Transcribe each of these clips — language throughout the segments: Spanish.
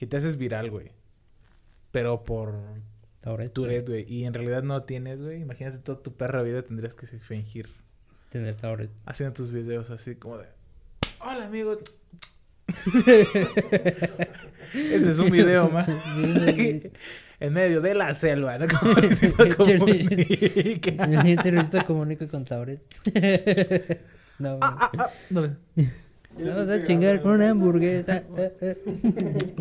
que te haces viral, güey. Pero por Tourette. Tourette, güey. Y en realidad no tienes, güey. Imagínate toda tu perra vida tendrías que fingir Tener Tourette. haciendo tus videos así como de... Hola, amigos. Este es un video más. en medio de la selva, ¿no? Como Comunica. Comunica con Tourette. no, Ah, ah, ah. No, Vamos a chingar con una hamburguesa. Eh, eh.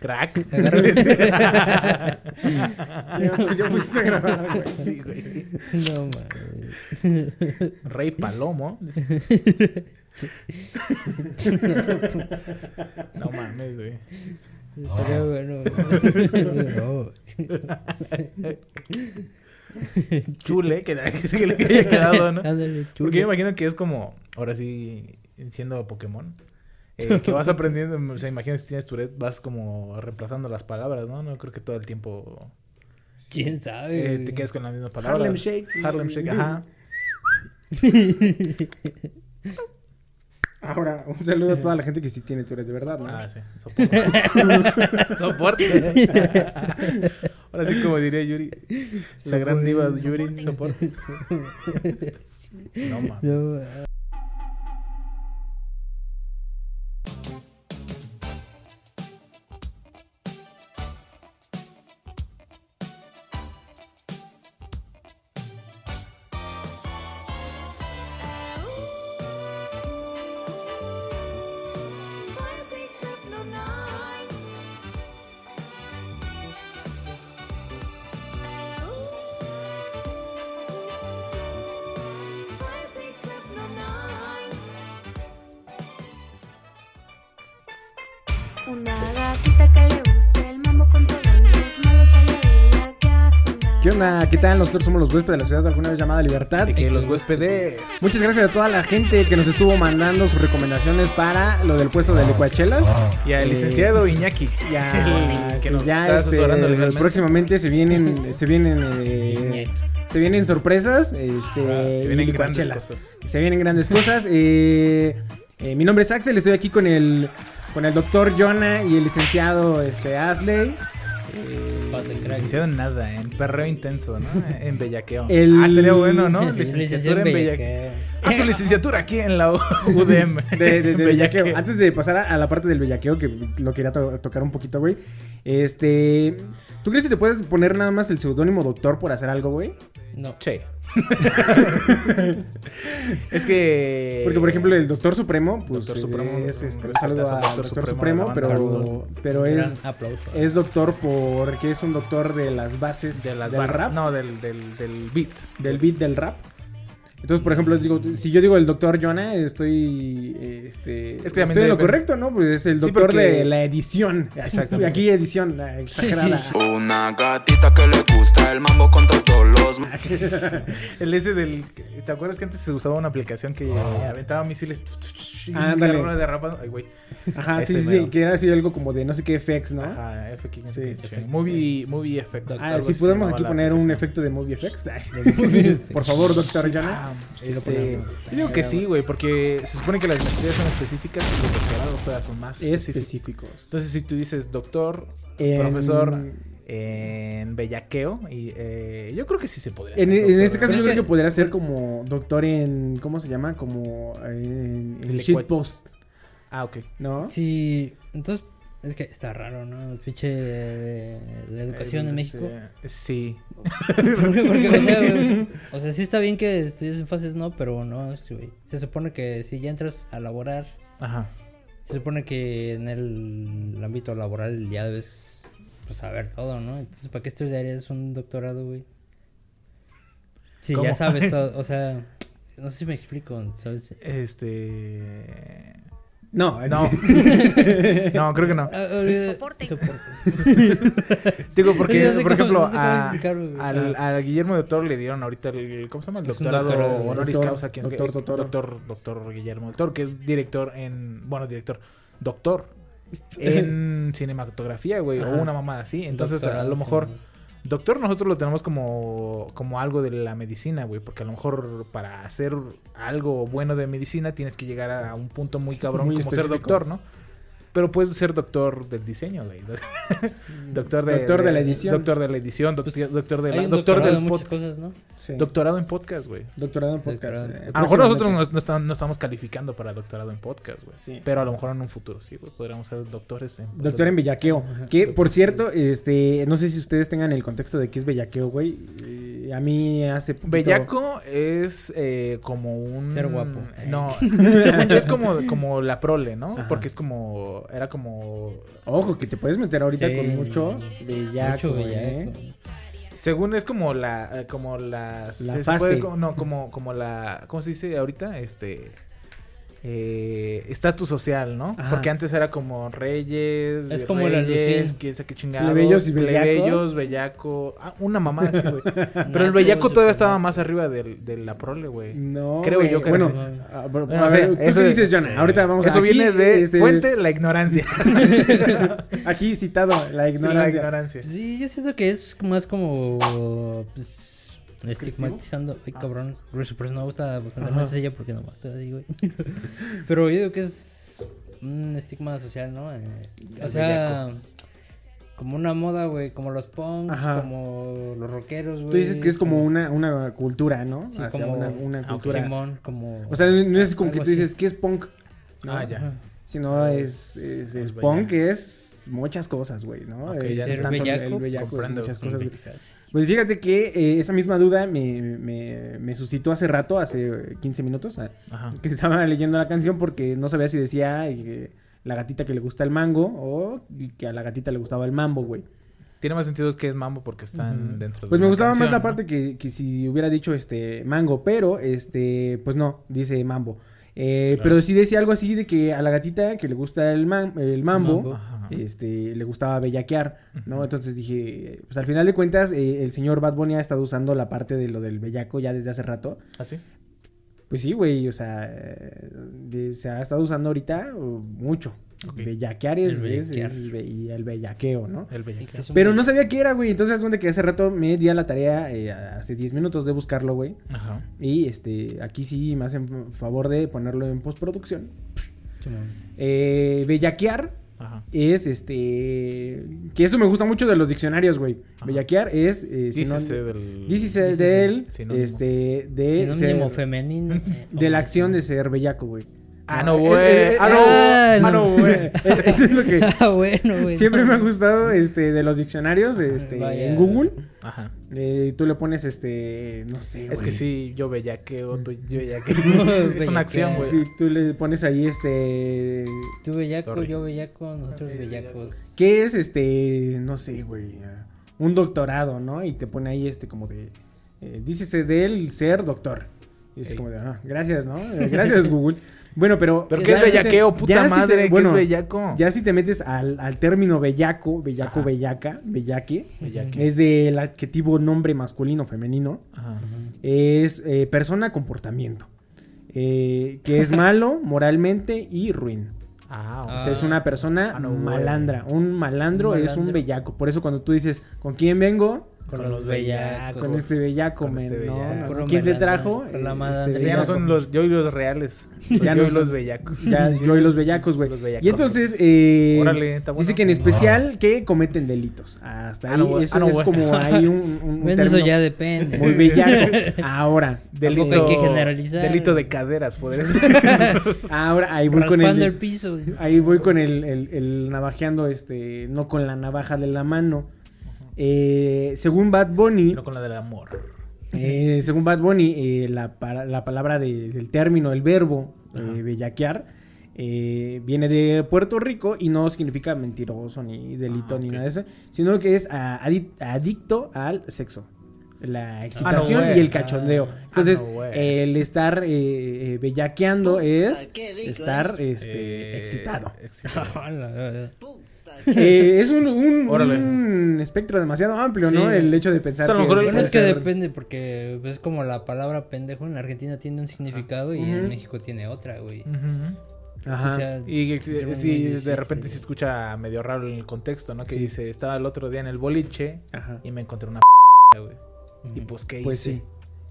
Crack. Ya, ya pusiste a grabar, güey. Sí, güey. No mames. Rey Palomo. No mames, güey. Estaría bueno. güey. No. Chule, que, que le haya quedado, ¿no? Ándale, Porque yo me imagino que es como, ahora sí, siendo Pokémon, eh, que vas aprendiendo, o sea, imagino que si tienes Tourette, vas como reemplazando las palabras, ¿no? No creo que todo el tiempo ¿Quién sabe? eh, te güey? quedes con la misma palabra. Harlem Shake. Harlem Shake, ajá. Ahora, un saludo a toda la gente que sí tiene Tourette, de verdad, ¿no? Ah, sí, soporte. soporte. Ahora sí, como diría Yuri, la gran diva Yuri, soporte. No mames. No, ¿Qué onda? ¿Qué tal? Nosotros somos los huéspedes de la ciudad alguna vez llamada Libertad. Y que los huéspedes. Muchas gracias a toda la gente que nos estuvo mandando sus recomendaciones para lo del puesto de licuachelas. Y al Eh, licenciado Iñaki. Ya, Sí, que que nos ya está este, próximamente se vienen, se vienen, eh, se vienen sorpresas, este, y vienen grandes licuachelas. cosas. Se vienen grandes cosas. eh, eh, mi nombre es Axel, estoy aquí con el, con el doctor Jonah y el licenciado este, Asley. Eh. Licenciado en nada, en perreo intenso, ¿no? En bellaqueo. El- Ah, estaría bueno, ¿no? Licenciatura en bellaqueo. Haz tu licenciatura aquí en la UDM. de, de- de bellaqueo. Bellaqueo. Antes de pasar a, a la parte del bellaqueo, que lo quería to- tocar un poquito, güey. Este. ¿Tú crees que te puedes poner nada más el seudónimo doctor por hacer algo, güey? No. Sí. es que. Porque, por ejemplo, el Doctor Supremo, pues Doctor Supremo, es este, un saludo al Doctor, Doctor Supremo, Supremo pero, pero es, es doctor porque es un doctor de las bases de las del barras. rap, No, del, del, del beat. del beat del rap. Entonces, por ejemplo, digo, si yo digo el doctor Jonah, estoy, eh, este, Es que estoy en lo correcto, ¿no? Pues es el Sí, doctor porque- de la edición. Exactamente. Aquí edición, la exagerada. Una gatita que le gusta el mambo con todos los El ese del. ¿Te acuerdas que antes se usaba una aplicación que aventaba misiles? y un Ándale. carro derrapando? Ay, güey. Ajá, sí, Ese sí, sí, que era así algo como de no sé qué effects, ¿no? Ajá, FX. Sí. Movie, movie effects. Ah, sí, así podemos aquí poner un efecto de movie effects. Ay, Por favor, doctor Jonah. Este, yo digo que sí, güey, porque se supone que las maestrías son específicas y los doctorados todas son más específicos. Específicos. Entonces, si tú dices doctor, En- profesor en bellaqueo, y, eh, yo creo que sí se podría. En, ser en doctor, este caso ¿verdad? yo creo que podría ser como doctor en, ¿cómo se llama? Como en, en shitpost, Ah, ok. ¿no? Sí, entonces es que está raro, ¿no? El pinche de, de educación en México. Sí. Porque, porque, o, sea, o sea, sí está bien que estudies en fases, no, pero no, sí, güey. Se supone que si ya entras a laborar, Ajá. se supone que en el ámbito laboral ya debes pues, saber todo, ¿no? Entonces, ¿para qué estudiarías un doctorado, güey? Sí, ¿Cómo? ya sabes todo, o sea, no sé si me explico, ¿sabes? Este. No, No. no, creo que no. Soporte. Soporte. Digo, porque, No sé por cómo- ejemplo, no sé cómo a, al, a Guillermo de Toro le dieron ahorita el. ¿Cómo se llama? El doctorado doctorado, honoris doctor, causa. ¿quién- doctor, doctor. doctor, doctor Guillermo del Toro, que es director en. Bueno, director. Doctor. En cinematografía, güey. O una mamada así. Entonces, a lo mejor. Doctor nosotros lo tenemos como, como algo de la medicina, güey, porque a lo mejor para hacer algo bueno de medicina tienes que llegar a un punto muy cabrón Muy como ser doctor, ¿no? Pero puedes ser doctor del diseño, güey. doctor de, Doctor de la edición. Doctor de la edición, doc- Pues, doctor de hay la, un doctor doctorado del en muchas podcast. cosas, ¿no? Sí. Doctorado en podcast, güey. Doctorado en podcast. Doctorado. eh, A lo mejor nosotros no, no estamos, no estamos calificando para doctorado en podcast, güey. Sí. Pero a lo mejor en un futuro sí, güey. Podríamos ser doctores en Doctor en bellaqueo. Que, por cierto, este, no sé si ustedes tengan el contexto de qué es bellaqueo, güey. Eh, a mí hace poquito... Bellaco es eh, como un... Ser guapo. No, es como, como la prole, ¿no? Ajá. Porque es como... Era como... Ojo, que te puedes meter ahorita Sí. con mucho bellaco, Mucho ¿eh? bellaco. Según es como la... eh, Como las... La fase. puede no, como, como la... ¿Cómo se dice ahorita? Este... Eh, estatus social, ¿no? Ajá. Porque antes era como reyes, Es como reyes, quién sabe qué chingados, Plebeyos y bellacos. plebeyos, bellaco, ah, una mamá así, güey. Pero el bellaco todavía estaba más arriba del, de la prole, güey. No, Creo güey. yo que Bueno, era así. a, pero- Bueno, a o sea, ver, ¿tú eso qué es- dices, Jonah? Ahorita vamos Eso aquí, viene de este, fuente, la ignorancia. Aquí citado, la Sí, la ignorancia. ignorancia. Sí, yo siento que es más como. Pues, estigmatizando. Ay, cabrón. Grueso, pero me gusta bastante Ajá. más ella porque no estoy así, güey. pero yo digo que es un estigma social, ¿no? Eh, o sea, como una moda, güey. Como los punks, Ajá. como los rockeros, güey. Tú dices que es como una, una cultura, ¿no? Sí, Hacia como una, una ah, cultura. Simón, como. O sea, no es como que tú dices, así. ¿qué es punk? ¿no? Ah, ya. Sino es, es, es Es punk, es muchas cosas, güey, ¿no? Ok, Es ya Ser tanto el- bellaco, el bellaco muchas cosas, güey. Pues fíjate que eh, esa misma duda me, me, me suscitó hace rato, hace 15 minutos, ah, Ajá. que estaba leyendo la canción porque no sabía si decía eh, la gatita que le gusta el mango o que a la gatita le gustaba el mambo, güey. Tiene más sentido que es mambo porque están dentro de Pues me gustaba más la ¿no? parte que, que si hubiera dicho este mango, pero este, pues no, dice mambo. Eh, Claro. Pero sí decía algo así de que a la gatita que le gusta el, man- el mambo, este, le gustaba bellaquear, ¿no? Entonces dije, pues al final de cuentas, eh, el señor Bad Bunny ha estado usando la parte de lo del bellaco ya desde hace rato. ¿Ah, sí? Pues sí, güey, o sea, eh, de- se ha estado usando ahorita uh, mucho. Ok. Bellaquear es, El es- bellaquear. es be- y el bellaqueo, ¿no? El ¿Y bellaco. qué es un Pero no sabía qué era, güey. Entonces, es donde que hace rato me di a la tarea, eh, hace 10 minutos de buscarlo, güey. Ajá. Y este, aquí sí me hacen favor de ponerlo en postproducción. Simón. Eh, bellaquear Ajá. es este. Que eso me gusta mucho de los diccionarios, güey. Bellaquear es. Eh, Dícese del... dícese del. Sinónimo. Este. De. Sinónimo ser- femenino. eh, de la acción de ser bellaco, güey. Ah, no, Eh, güey. eh, eh, Ah, no. ah, Ah, no, no. güey. Eso es lo que. Ah, bueno, güey. Siempre me ha gustado este, de los diccionarios este, Vaya. en Google. Ajá. Eh, tú le pones este, no sé, Es güey. que sí, yo bellaqueo, tú yo bellaqueo. Es una acción, güey. Sí, tú le pones ahí este, Tú bellaco, Sorry. yo bellaco, nosotros bellacos. ¿qué es este, no sé, güey, ah, un doctorado, ¿no? Y te pone ahí este como de, eh, dícese de él ser doctor. Y es Ey. como de, ah, gracias, ¿no? Eh, Gracias, Google. Bueno, pero... ¿Pero qué es si te- bellaqueo, puta ya si te- madre? ¿Qué es bellaco? Ya si te metes al, al término bellaco, bellaco, Ajá. bellaca, bellaque, Bellaque. es del adjetivo nombre masculino, femenino. Ajá. es eh, persona comportamiento. eh, que es malo moralmente y ruin. Ah, O sea, es una persona Ah, no, malandra. Un malandro Un es un bellaco. Por eso cuando tú dices, ¿con quién vengo? Con, Con los bellacos. Con este bellaco, con men, este ¿no? bellaco. ¿no? Puro ¿Quién te trajo? con la malandra. este ya no son los yo y los reales. Ya yo no y los bellacos. Ya, yo y los bellacos, güey. Los bellacos. Y entonces, eh, Órale, está bueno. dice que en especial que cometen delitos. Hasta Ah, ahí, no, güey. eso Ah, no, es como hay un, un, eso ya depende. muy bellaco. Ahora, Delito, hay que generalizar. delito de caderas, podría ser. ahora ahí voy con el, el piso. Ahí voy con el, el- el navajeando, este, no con la navaja de la mano. Eh, según Bad Bunny, no con la del amor. eh, según Bad Bunny, eh, la, la palabra de- del término, el verbo eh, bellaquear, eh, viene de Puerto Rico y no significa mentiroso ni delito Ah, ni nada de eso, sino que es ah, adi- adicto al sexo. La excitación güey. y el cachondeo. Ah, Entonces, no, el estar eh, eh, bellaqueando es estar este, Eh, excitado. excitado. Eh, es un, un- un espectro demasiado amplio, ¿no? El hecho de pensar O sea, a lo mejor Bueno, es que ser- depende porque es como la palabra pendejo en Argentina tiene un significado y en México tiene otra, güey. Ajá. O sea, Y si, de repente se escucha medio raro en el contexto, ¿no? Que Sí. dice, estaba el otro día en el boliche Ajá. y me encontré una güey. Y pues, ¿qué Pues hice? sí.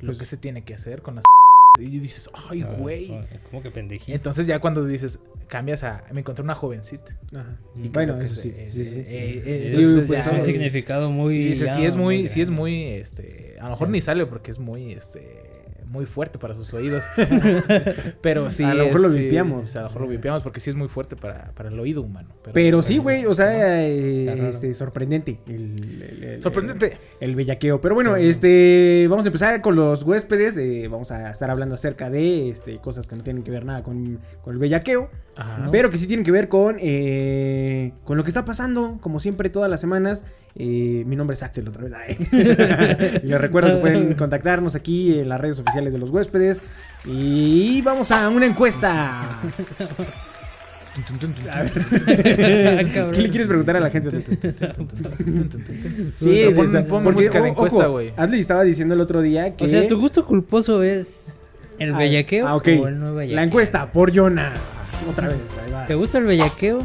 Lo Pues- que se tiene que hacer con las Y dices, ay, Ah, güey. ah, ¿Cómo que pendejito? Entonces ya cuando dices, cambias a, me encontré una jovencita. Ajá. Y Bueno, creo que eso sí. sí, sí, sí. eh, eh, Es, pues, ya un es- significado muy. Dices, ya sí es muy, sí es muy, este, a lo mejor Sí. ni sale porque es muy, este, muy fuerte para sus oídos. Pero sí. A lo mejor es- lo sí, vipiamos. A lo mejor lo vipiamos porque sí es muy fuerte para, para el oído humano. Pero sí, güey, o sea, eh, este, sorprendente. El, el- el- Sorprendente. El, bellaqueo. Pero bueno, este, vamos a empezar con los huéspedes. eh, vamos a estar hablando acerca de este, cosas que no tienen que ver nada con, con el bellaqueo. Ajá. Pero que sí tienen que ver con, eh, con lo que está pasando, como siempre, todas las semanas. Eh, mi nombre es Axel, otra vez. Les recuerdo que pueden contactarnos aquí en las redes oficiales de los huéspedes. Y vamos a una encuesta. A ver. Cabrón. ¿Qué le quieres preguntar a la gente? Sí, pon, de- pon porque, música de encuesta, ojo, güey. Ashley estaba diciendo el otro día que... O sea, tu gusto culposo es el Ah, bellaqueo ah, o el no bellaqueo. La encuesta por Jonah. Otra vez. ahí vas. ¿Te gusta el bellaqueo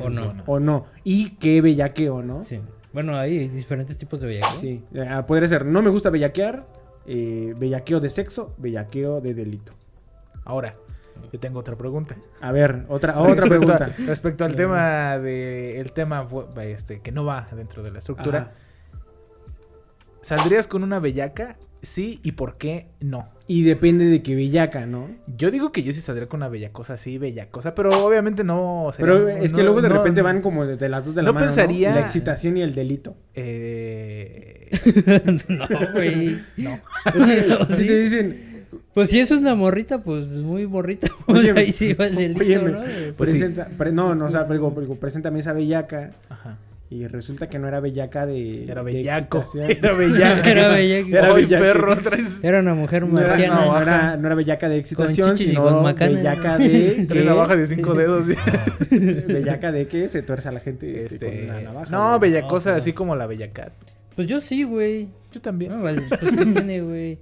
o no? O no. Y qué bellaqueo, ¿no? Sí. Bueno, hay diferentes tipos de bellaqueo. Sí, eh, podría ser, no me gusta bellaquear, eh, bellaqueo de sexo, bellaqueo de delito. Ahora, yo tengo otra pregunta. A ver, otra, otra Respecto a- pregunta. respecto al tema de el tema este que no va dentro de la estructura. Ajá. ¿Saldrías con una bellaca? Sí, ¿y por qué no? Y depende de qué bellaca, ¿no? Yo digo que yo sí saldría con una bellacosa así, bellacosa, pero obviamente no sería- Pero es que no- luego de no- repente van como de, de las dos de la no mano, pensaría- La excitación y el delito. Eh, no, güey. no. Si Sí. te dicen, Pues si es una morrita, pues muy morrita. Pues Oye, ahí sí va el delito, óyeme, ¿no? Pues sí. presenta, pre- no, no, o sea, pero digo, digo, preséntame esa bellaca Ajá. Y resulta que no era bellaca de Era bellaco. Era bellaca. Era bellaca. Era bellaca. perro, traes, Era una mujer No era, marciana. no, navaja. era, no era bellaca de excitación, sino bellaca de traes navaja de cinco dedos. bellaca de que se tuerce a la gente este, Este, con una navaja. no, bellacosa No, así como la bellacat. Pues yo sí, güey. Yo también. No, vale, pues ¿qué tiene, güey?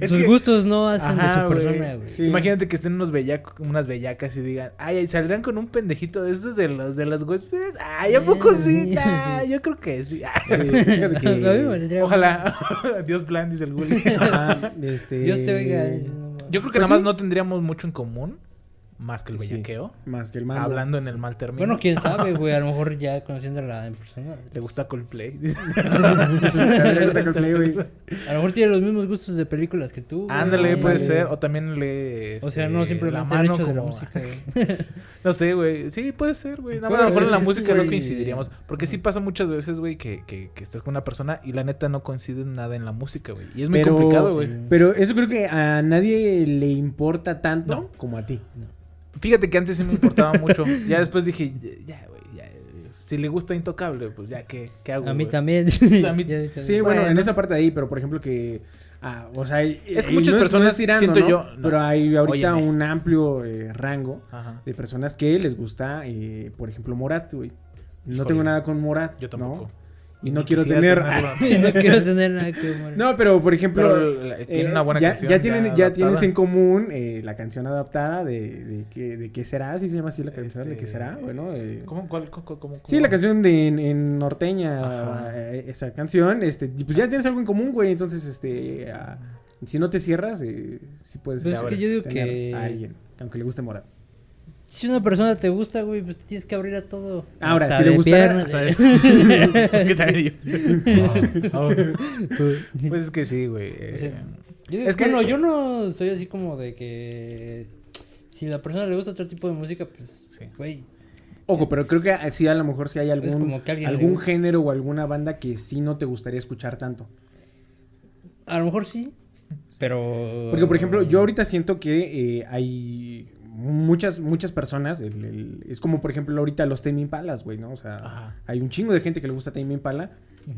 Es Sus que- gustos no hacen Ajá, de su güey. persona, güey. Sí. Imagínate que estén unos bellac- unas bellacas y digan, ay, saldrán con un pendejito de estos de los de los huéspedes. Ay, ¿a poco sí? Sí. Yo creo que sí. Ah, Sí, Ojalá. Dios plan, dice el Gulli. Este... Dios te oiga. Yo creo que Pues nada más sí. no tendríamos mucho en común, más que el Sí. bellaqueo. Más que el mando. Hablando en el mal término. Bueno, quién sabe, güey. A lo mejor ya conociéndola en persona. Le gusta Coldplay. Le gusta Coldplay, güey. A lo mejor tiene los mismos gustos de películas que tú. Ándale, puede ser. O también le. O sea, este, no simplemente la mano hecho de la como- música, güey. No sé, güey. Sí, puede ser, güey. Nada más Puede a lo mejor en la música no coincidiríamos. Porque sí pasa muchas veces, güey, que, que, que estás con una persona y la neta no coincide en nada en la música, güey. Y es muy Pero- complicado, güey. Pero eso creo que a nadie le importa tanto No. como a ti. Fíjate que antes sí me importaba mucho. Ya después dije, ya, güey, ya. Si le gusta Intocable, pues ya, ¿qué, qué hago? A mí también. A mí- Sí, bueno, en esa parte de ahí, pero por ejemplo que... ah, o sea, Es que muchas no personas, no es tirando, siento ¿no? yo, no. Pero hay ahorita Óyeme. un amplio eh, rango Ajá. de personas que les gusta, eh, por ejemplo, Morat, güey. No Híjole. tengo nada con Morat. Yo tampoco. ¿No? Y no quiero tener... no quiero tener nada que. No, pero por ejemplo, Pero la- tiene una buena ya, canción ya tienen, ya ya tienes en común eh, la canción adaptada de, de, qué, de qué será, ¿sí se llama así la canción? ¿De qué Este, será? Bueno, eh, ¿Cómo, cuál, cómo, cómo, cómo? sí, la canción de en, en norteña, eh, esa canción, este, pues ya tienes algo en común, güey, entonces, este, ah, si no te cierras, eh, sí puedes Pues es que tener yo digo que- a alguien, aunque le guste Morat. Si una persona te gusta, güey, pues te tienes que abrir a todo. Ahora, Hasta si le piernas. ¿Qué tal yo? No, no. Pues es que sí, güey. eh, O sea, Yo digo, Es que- bueno, yo no soy así como de que si la persona le gusta otro tipo de música, pues, Sí. güey, Ojo, pero creo que sí, a lo mejor sí hay algún, como que a alguien le algún gusta. género o alguna banda que sí no te gustaría escuchar tanto. a lo mejor sí, pero... Porque, por ejemplo, yo ahorita siento que eh, hay muchas, muchas personas, el- el- es como, por ejemplo, ahorita los Tame Impalas, güey, ¿no? O sea, Ajá. hay un chingo de gente que le gusta Tame Impala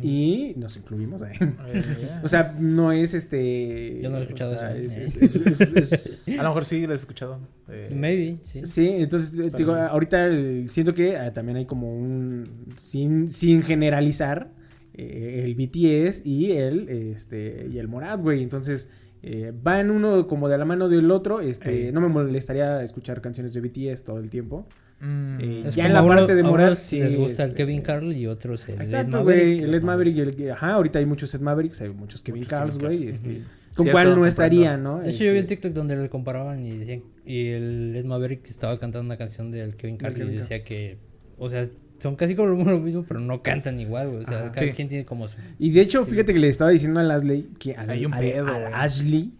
y nos incluimos, ¿eh? eh, O sea, no es este... Yo no he escuchado o sea, eso, es- ¿eh? es- es- es- a lo mejor sí lo he escuchado. eh, Maybe, sí. Sí, entonces eh, te digo, sí. ahorita eh, siento que eh, también hay como un sin, sin generalizar eh, el BTS y el este y el Morat, güey. Entonces eh, van uno como de la mano del otro. Este, no me molestaría escuchar canciones de BTS todo el tiempo. mm, Eh, ya en la uno- parte de unos sí, les gusta el este, Kevin Carl y otros el Ed Exacto, Maverick. güey. El Ed Maverick y el ajá, ahorita hay muchos Ed Mavericks, hay muchos Kevin Muchos Carls, güey. Este, con cuál no estaría, ¿no? De hecho, yo vi un Este, TikTok donde le comparaban y decían, y el Ed Maverick estaba cantando una canción del Kevin Kevin y decía que, o sea, son casi como lo mismo, pero no cantan igual, güey. O sea, Ajá. cada Sí. quien tiene como su... Y de hecho, fíjate que le estaba diciendo a Lasley que al, Hay un al- pedo, al. Ashley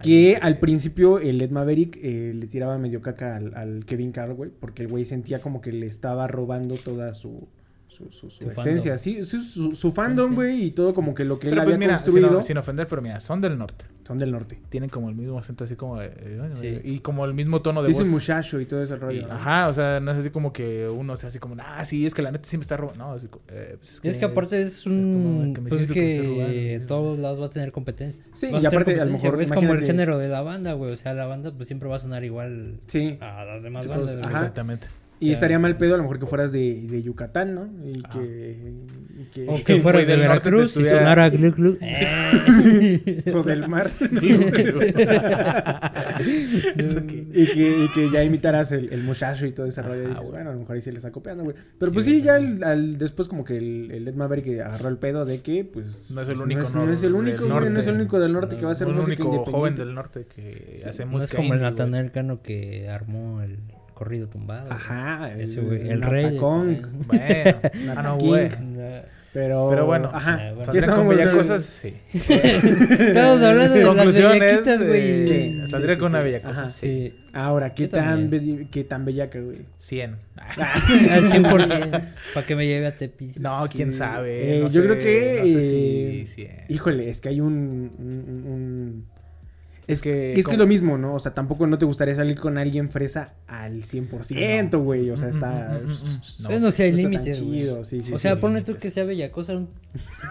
que al principio el Ed Maverick eh, le tiraba medio caca al, al Kevin Carl, güey, porque el güey sentía como que le estaba robando toda su su, su- su Su esencia, fandom. sí, su, su- su fandom, güey, y todo como que lo que él Pero pues había mira, construido sin, sin ofender, pero mira, son del norte. son del norte. Tienen como el mismo acento así como... eh, Sí. Y como el mismo tono de Dice voz. muchacho y todo ese Y- rollo. ¿no? ajá, o sea, no es así como que uno sea así como, ah, sí, es que la neta siempre está robando. No, es, eh, pues Es que aparte es como un... que pues siento que que todos lados va a tener competencia. Sí, y aparte, a lo mejor, Es como el género de la banda, güey. O sea, la banda pues siempre va a sonar igual Sí. a las demás Todos- bandas. Exactamente. Y estaría mal pedo a lo mejor que fueras de, de Yucatán, ¿no? Y Ah. que... y que- O que fueras de Veracruz y sonara glu glu. o del mar. Eso que- Y que, y que ya imitaras el, el muchacho y todo ese rollo. Y dices, güey. bueno, a lo mejor ahí se le está copiando, güey. Pero pues Sí, sí, ya al, al- después como que el, el Ed Maverick agarró el pedo de que, pues... No es el único no es, no es el único, güey, no es el único del norte que va a hacer un música único independiente. joven del norte que Sí. hace No es música como el indie. Natanael Cano que armó el corrido tumbado. güey. Ajá, Ese güey, el rey. Kong, Bueno, Nata ah, no, King. güey. Pero... Pero bueno, Ajá. eh, bueno. ¿Qué ¿Saldrían con estábamos bella hablando? cosas? Sí. Estamos hablando de las Conclusiones, bellaquitas, güey. eh, Sí, Saldría sí, con sí, una sí. bella cosa. Sí. Sí, Ahora, ¿qué tan, be- qué tan bellaca, güey? 100. al 100%. Para que me lleve a Tepis. No, quién Sí. sabe. Eh, no yo sé, creo que... No sé eh, si 100. Híjole, es que hay un... un- un- Es que. Es que es lo mismo, ¿no? O sea, tampoco no te gustaría salir con alguien fresa al 100%, güey. O sea, Mm, está... mm, mm, mm, no. Bueno, si hay está límites, güey. sí, sí, o sí, sea, sí, ponle tú que sea bellacosa un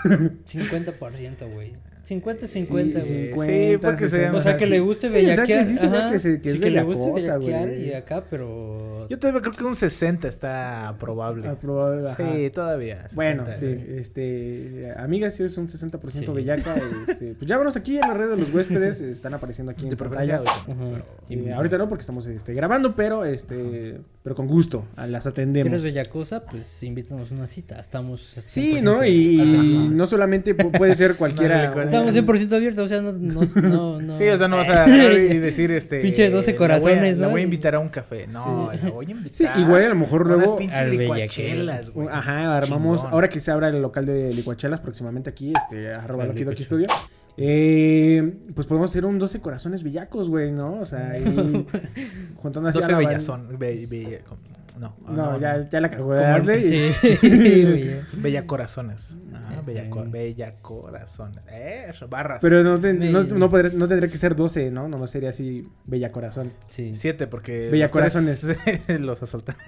50%, güey. 50-50, Sí, güey. sí, Sí, porque 50, sea- O sea, que le guste sí, o sea, bellaquear. que sí se ve ajá, que se- que es sí, le guste bellacosa, bellaquear güey. y acá, pero... Yo todavía creo que un 60 está probable. Aprobable, ajá. Sí, todavía. Bueno, 60, sí, güey. este, amigas, si eres un 60% Sí. bellaca, este, pues llámanos aquí en la red de los huéspedes, están apareciendo aquí De en pantalla. ahorita, Ajá. pero- Y Eh, ahorita no, porque estamos este, grabando, pero este, pero con gusto, a- las Si eres atendemos. bellacosa, pues invítanos una cita. Estamos... Sí, 100% ¿no? Y, Ajá. no solamente pu- puede ser cualquiera. No, Estamos 100% abiertos, o sea, no... no, no, no. Sí, o sea, no vas a y decir este. Pinche 12 la voy a- corazones, La ¿no? voy a invitar a un café. No, Sí. la voy a invitar. Sí, igual a lo mejor Unas luego- pinches Al licuachelas, güey. Ajá, armamos. Chingón. Ahora que se abra el local de licuachelas próximamente aquí, este, arroba Loki Doki. Studio. Eh, pues podemos hacer un 12 corazones villacos, güey, ¿no? O sea, ahí juntando así a 12 la banda. bellazón. Be, bella- no, No, ya, ya la cagó de Ashley. Sí. Bella corazones. Ah, Ajá. bella, co- bella corazones. Eh, barras. Pero no, ten- no, no, tendría que ser 12, ¿no? No sería así, bella corazón. Sí. Siete, porque. Bella los tres corazones. los asaltaron.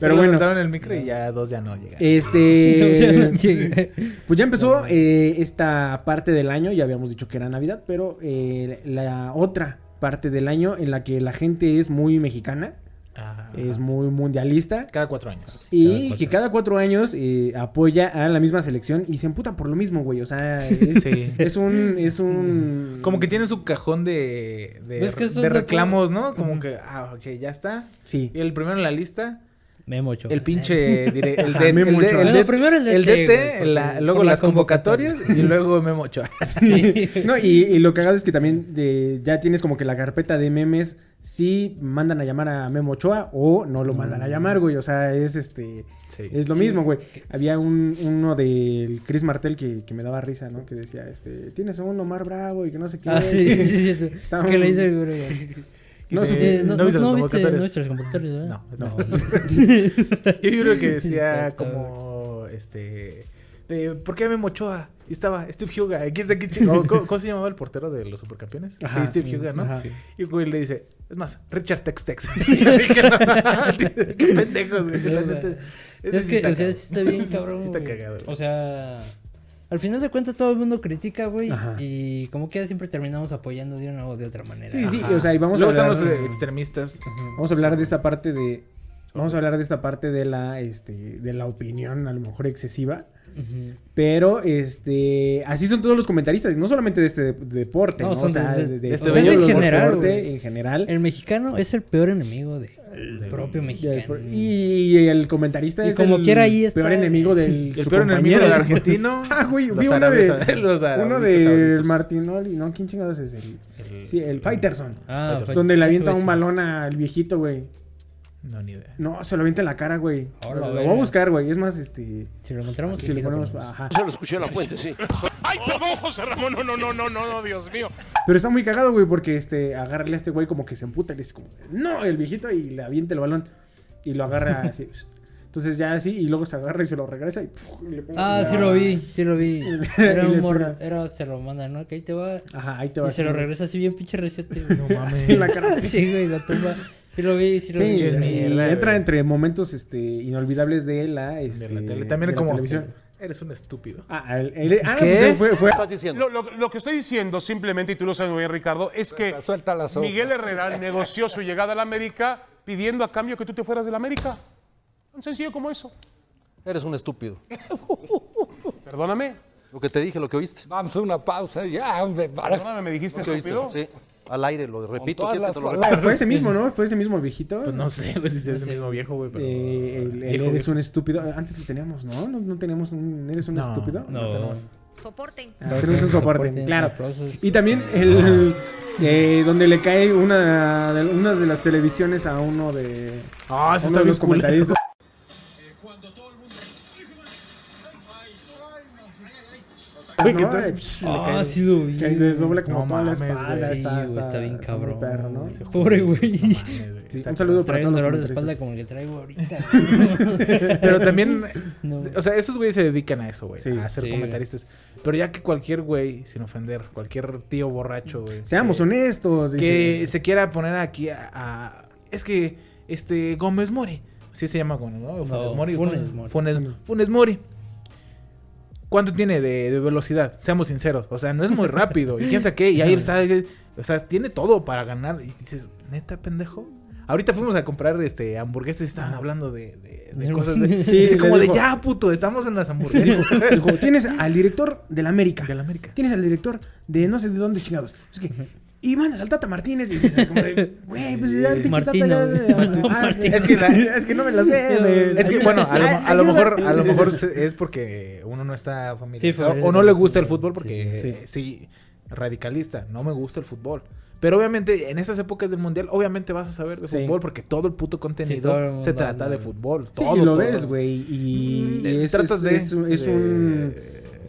Pero bueno, asaltaron en el micro y ya dos ya no llegan. este... Pues ya empezó eh, esta parte del año, ya habíamos dicho que era Navidad, pero eh, la otra parte del año en la que la gente es muy mexicana, Ajá. es muy mundialista Cada cuatro años. y Cada cuatro. que cada cuatro años eh, apoya a la misma selección y se emputa por lo mismo, güey. O sea, es, Sí. es un... Es un... Como que tiene su cajón de, de, Es que eso de es lo que- reclamos, ¿no? Como que, ah, ok, ya está. Sí. Y el primero en la lista, Memo Ochoa. el pinche, dire- el, de, Memo el, de- el primero el DT, el DT, güey, la- porque- luego las convocatorias convocatorias. y luego Memo Ochoa. Sí. No, y, y lo cagado es que también de- ya tienes como que la carpeta de memes si mandan a llamar a Memo Ochoa o no lo mandan a llamar, güey. O sea, es este... Sí. Es lo Sí, mismo, güey. Había un, uno del Chris Martel que, que me daba risa, ¿no? Que decía, este, tienes a un Omar Bravo y que no sé qué. Ah, sí, sí, sí. sí. Estaba ¿Qué un- le dice el güey? No, su- Eh, no, ¿no viste no, viste, convocatorios, ¿verdad? No, No. Yo creo que decía como, este, de, ¿por qué Memo Ochoa? Y estaba Steve Huga, ¿quién sabe qué? ¿Cómo, cómo se llamaba el portero de los supercampeones? Ajá. Sí, Steve Huga, ¿no? Ajá. Y el güey le dice, es más, Richard Tex Tex. Y yo dije, "No, qué pendejos, güey. Es sí que, está o sea, cagado. sí está bien cabrón. Sí está güey. cagado, güey. O sea, al final de cuentas todo el mundo critica, güey. Ajá. Y como que siempre terminamos apoyando de una o de otra manera. Sí, sí, Ajá. o sea, y vamos Luego a hablar... están los eh, extremistas. Vamos a hablar de esa parte de... Vamos a hablar de esta parte de la, este, de la opinión, a lo mejor excesiva. Pero, este, así son todos los comentaristas, no solamente de este de- deporte, No, ¿no? son O sea, de- de, de este bello los general, deporte, en general. El mexicano es el peor enemigo del del- propio mexicano. el, y el comentarista Y es como el quiera ahí está- peor enemigo del El su peor enemigo del argentino. Ah, güey, vi uno de, los uno de. Martinoli, no, ¿quién chingados es el? El- Sí, el Fighterson. Ah, donde le avienta un balón al viejito, güey. No, ni idea. No, se lo avienta en la cara, güey. Hola, lo voy a buscar, güey. Es más, este... Si lo encontramos, Si lo ponemos... ponemos. Ajá. Se lo escuché en la fuente, sí. Ay, perdón, José Ramón, no, no, no, no, no, no, Dios mío. Pero está muy cagado, güey, porque este, agarrarle a este güey como que se emputa y le dice como, no, el viejito, y le avienta el balón y lo agarra así. Entonces ya así, y luego se agarra y se lo regresa y, ¡puf! y le pega Ah, sí lo vi, sí lo vi. Era un morro, pega. era, se lo manda, ¿no? Que ahí te va. Ajá, ahí te va. Y se lo regresa así bien pinche reciente. No Así en la cara. Sí, güey, la tumba. Sí lo vi, sí lo Sí, vi. Qué y mierda, entra güey. entre momentos este, inolvidables de la, este, De la tele. También de la como. televisión. Eres un estúpido. Ah, el- el- ah, ¿Qué? pues fue, fue- estás diciendo? Lo, lo- lo que estoy diciendo simplemente, y tú lo sabes muy bien, Ricardo, es que Suelta la sopa. Miguel Herrera negoció su llegada a la América pidiendo a cambio que tú te fueras de la América. Tan sencillo como eso. Eres un estúpido. Perdóname. Lo que te dije, lo que oíste. Vamos a una pausa ya, hombre. Para... Perdóname, me dijiste Lo oíste, sí. Al aire, lo repito. todas ¿Quieres que te lo las repita? Ah, fue ese mismo, ¿no? Fue ese mismo viejito. Pues no sé, güey, si es No sé. mismo viejo, güey, pero. Eh, el, el Viejo, eres viejo. un estúpido. Antes lo teníamos, ¿no? No, no teníamos un eres un No, estúpido. No, No. tenemos. Soporten. Ah, tenemos un soporte, Soporte, claro. Y también el eh, donde le cae una de, una de las televisiones a uno de, Ah, eso uno está de bien los comentaristas. Güey, que No, estás- le cae Ah, el- sí lo vi. Que les dobla como No toda la mames, güey. espalda. Sí, está, güey, está, está bien cabrón. perro, ¿no? Pobre güey. No mames, güey, Sí, está un saludo para todos un los dolor de espalda como el que traigo ahorita. Pero también, No. o sea, esos güeyes se dedican a eso, güey, Sí. a ser Sí, comentaristas. Pero ya que cualquier güey, sin ofender, cualquier tío borracho, güey. Seamos que- honestos. Que dice. se quiera poner aquí a, a- Es que, este, Gómez Mori. Sí se llama Gómez, ¿no? Funes Mori. Funes Mori. Funes Mori. ¿Cuánto tiene de, de velocidad? Seamos sinceros. O sea, no es muy rápido. ¿Y quién sabe qué? Y ahí está. O sea, tiene todo para ganar. Y dices, ¿neta, pendejo? Ahorita fuimos a comprar este hamburguesas y estaban hablando de, de- cosas de... Sí, como de, ya, puto, estamos en las hamburguesas. Dijo, tienes al director de la América. de la América. Tienes al director de no sé de dónde chingados. Es que, y mandas al Tata Martínez y dices, como de, güey, pues ya el pinche Martino, Tata ya-. Martino, Ah, Martino. Es que, la- es que no me lo sé, güey. Es que bueno, a lo, a mejor, a lo mejor es porque uno no está familiarizado familiarizado o no le gusta el fútbol. porque Sí, sí, radicalista, no me gusta el fútbol. Pero obviamente en esas épocas del mundial, obviamente vas a saber de Sí. fútbol porque todo el puto contenido todo el mundo se trata de de- fútbol. Sí, todo, y lo todo. ves, güey. Y, Mm, y es, tratas es, de- es, un- es de- un.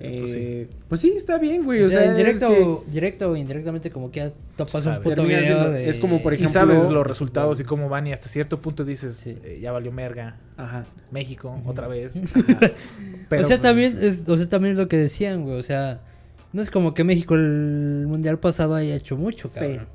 Eh, pues sí. pues sí, está bien, güey. O O sea, sea, indirecto, es que directo o indirectamente como que ya topas un puto Terminas video de... es como, por Y ejemplo- sabes los resultados y cómo van y hasta cierto punto dices, Sí. eh, ya valió merga, Ajá. México, otra vez. Ajá. Pero, o sea, pues, también es, o sea, también es lo que decían, güey. O sea, no es como que México el mundial pasado haya hecho mucho, cabrón. Sí,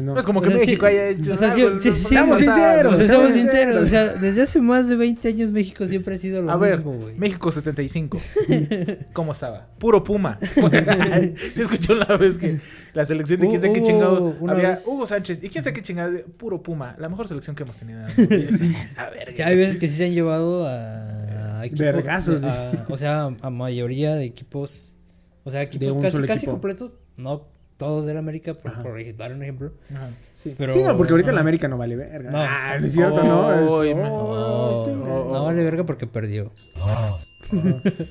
no. No es como que O sea, sí- México haya hecho o sea, algo sí- sí- sí, seamos sinceros, O sea, seamos sinceros, o sea, desde hace más de 20 años México siempre ha sido lo A ver, mismo, güey. México 75. ¿Cómo estaba? Puro Puma. Se escuchó una vez que la selección de quién sabe qué chingado. Había vez- Hugo Sánchez. ¿Y quién sabe qué chingado? Puro Puma. La mejor selección que hemos tenido en el mundo. Y yo así, A ver. Sí, hay veces que sí se han llevado a, a equipos... Vergazos, a- o sea, a mayoría de equipos... O sea, equipos un casi, casi completos. No todos del América, por, Ajá. por dar un ejemplo. Ajá. Sí. Pero- Sí, no, porque ahorita ajá. la América no vale verga. No. Ah, no es cierto, ¿no? Es- oh. No, no vale verga porque perdió.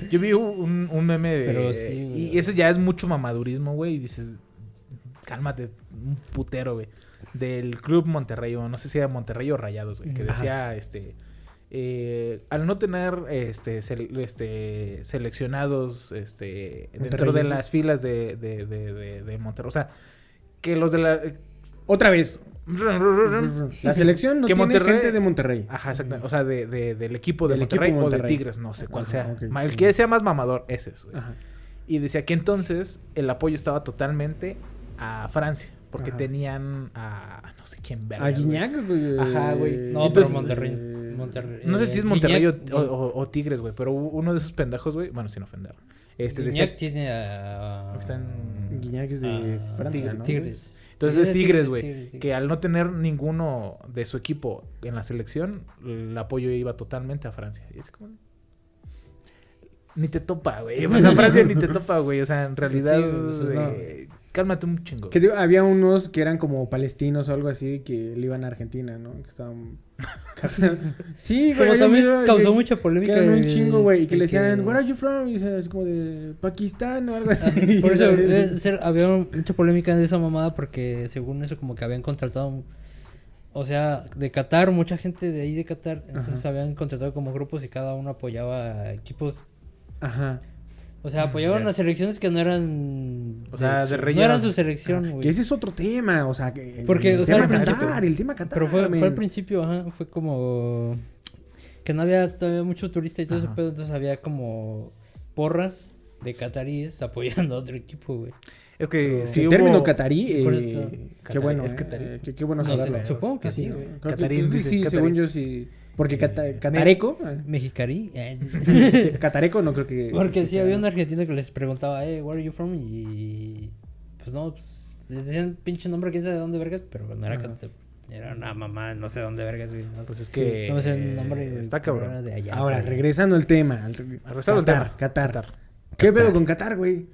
Yo vi un, un meme de. Pero sí, y eso ya es mucho mamadurismo, güey. Y dices, cálmate, un putero, güey. Del Club Monterrey, o no sé si era Monterrey o Rayados, güey. Que Ajá. decía, este. Eh, al no tener este, sele- este seleccionados este dentro de las filas de, de, de, de- de Monterrey. O sea, que los de la. Otra vez. La selección no Que tiene Monterrey- gente de Monterrey. Ajá, exactamente. O sea, de, de- del equipo de Del Monterrey, equipo o de. Tigres, no sé cuál Ajá, sea. El que sea más mamador, ese es. Ajá. Y decía que entonces el apoyo estaba totalmente a Francia. Porque Ajá. tenían a no sé quién verga, A güey. Ajá, güey. No, Entonces, pero Monterrey. Eh, Monterrey No sé si es Monterrey Guiñac- o, o- o Tigres, güey. Pero uno de esos pendejos, güey. Bueno, sin ofender. Este Guiñac decía. tiene a... Está en- Guiñac es de a Francia, Tigres. ¿no? Tigres. Entonces es Tigres, güey. Que al no tener ninguno de su equipo en la selección, el apoyo iba totalmente a Francia. Y es como... Ni te topa, güey. O sea, Francia ni te topa, güey. O sea, en realidad... Sí, pues, no. Cálmate un chingo. Que digo, había unos que eran como palestinos o algo así que le iban a Argentina, ¿no? Que estaban... sí, güey. Como también causó que- mucha polémica. Que eran un chingo, güey. Y que le decían, que- where are you from? Y así como de Pakistán o algo así. Por eso eh, había mucha polémica de esa mamada porque según eso como que habían contratado, o sea, de Qatar, mucha gente de ahí de Qatar, entonces Ajá. habían contratado como grupos y cada uno apoyaba a equipos, Ajá. O sea, apoyaban ya. a selecciones que no eran, O sea, de su- no relleno. eran su selección, güey. Que ese es otro tema, o sea, que Porque, el o sea, tema al principio- Qatar, el tema Qatar. Pero fue, fue al principio, ajá, fue como que no había todavía mucho turista y todo ese Ajá. pedo, entonces había como porras de cataríes apoyando a otro equipo, güey. Es que sí el hubo- término catarí, eh, qué Catarí, bueno, es eh, catarí. qué, qué bueno No saberlo. supongo que sí, güey. sí, catarí. según yo sí. Porque cata- Eh, catareco, Mexicarí. eh, catareco no creo que... Porque que sí, había un argentino que les preguntaba, eh, where are you from? Y pues no, pues les decían pinche nombre, quién sabe de dónde vergas, pero no era Ajá. Cata- Era una mamá, no sé de dónde vergas, güey. No, Pues es que... No sé el nombre. Está cabrón. de allá, Ahora, güey. regresando al tema. al- Regresando al tema. Qatar. Qatar. ¿Qué pedo con Qatar, güey?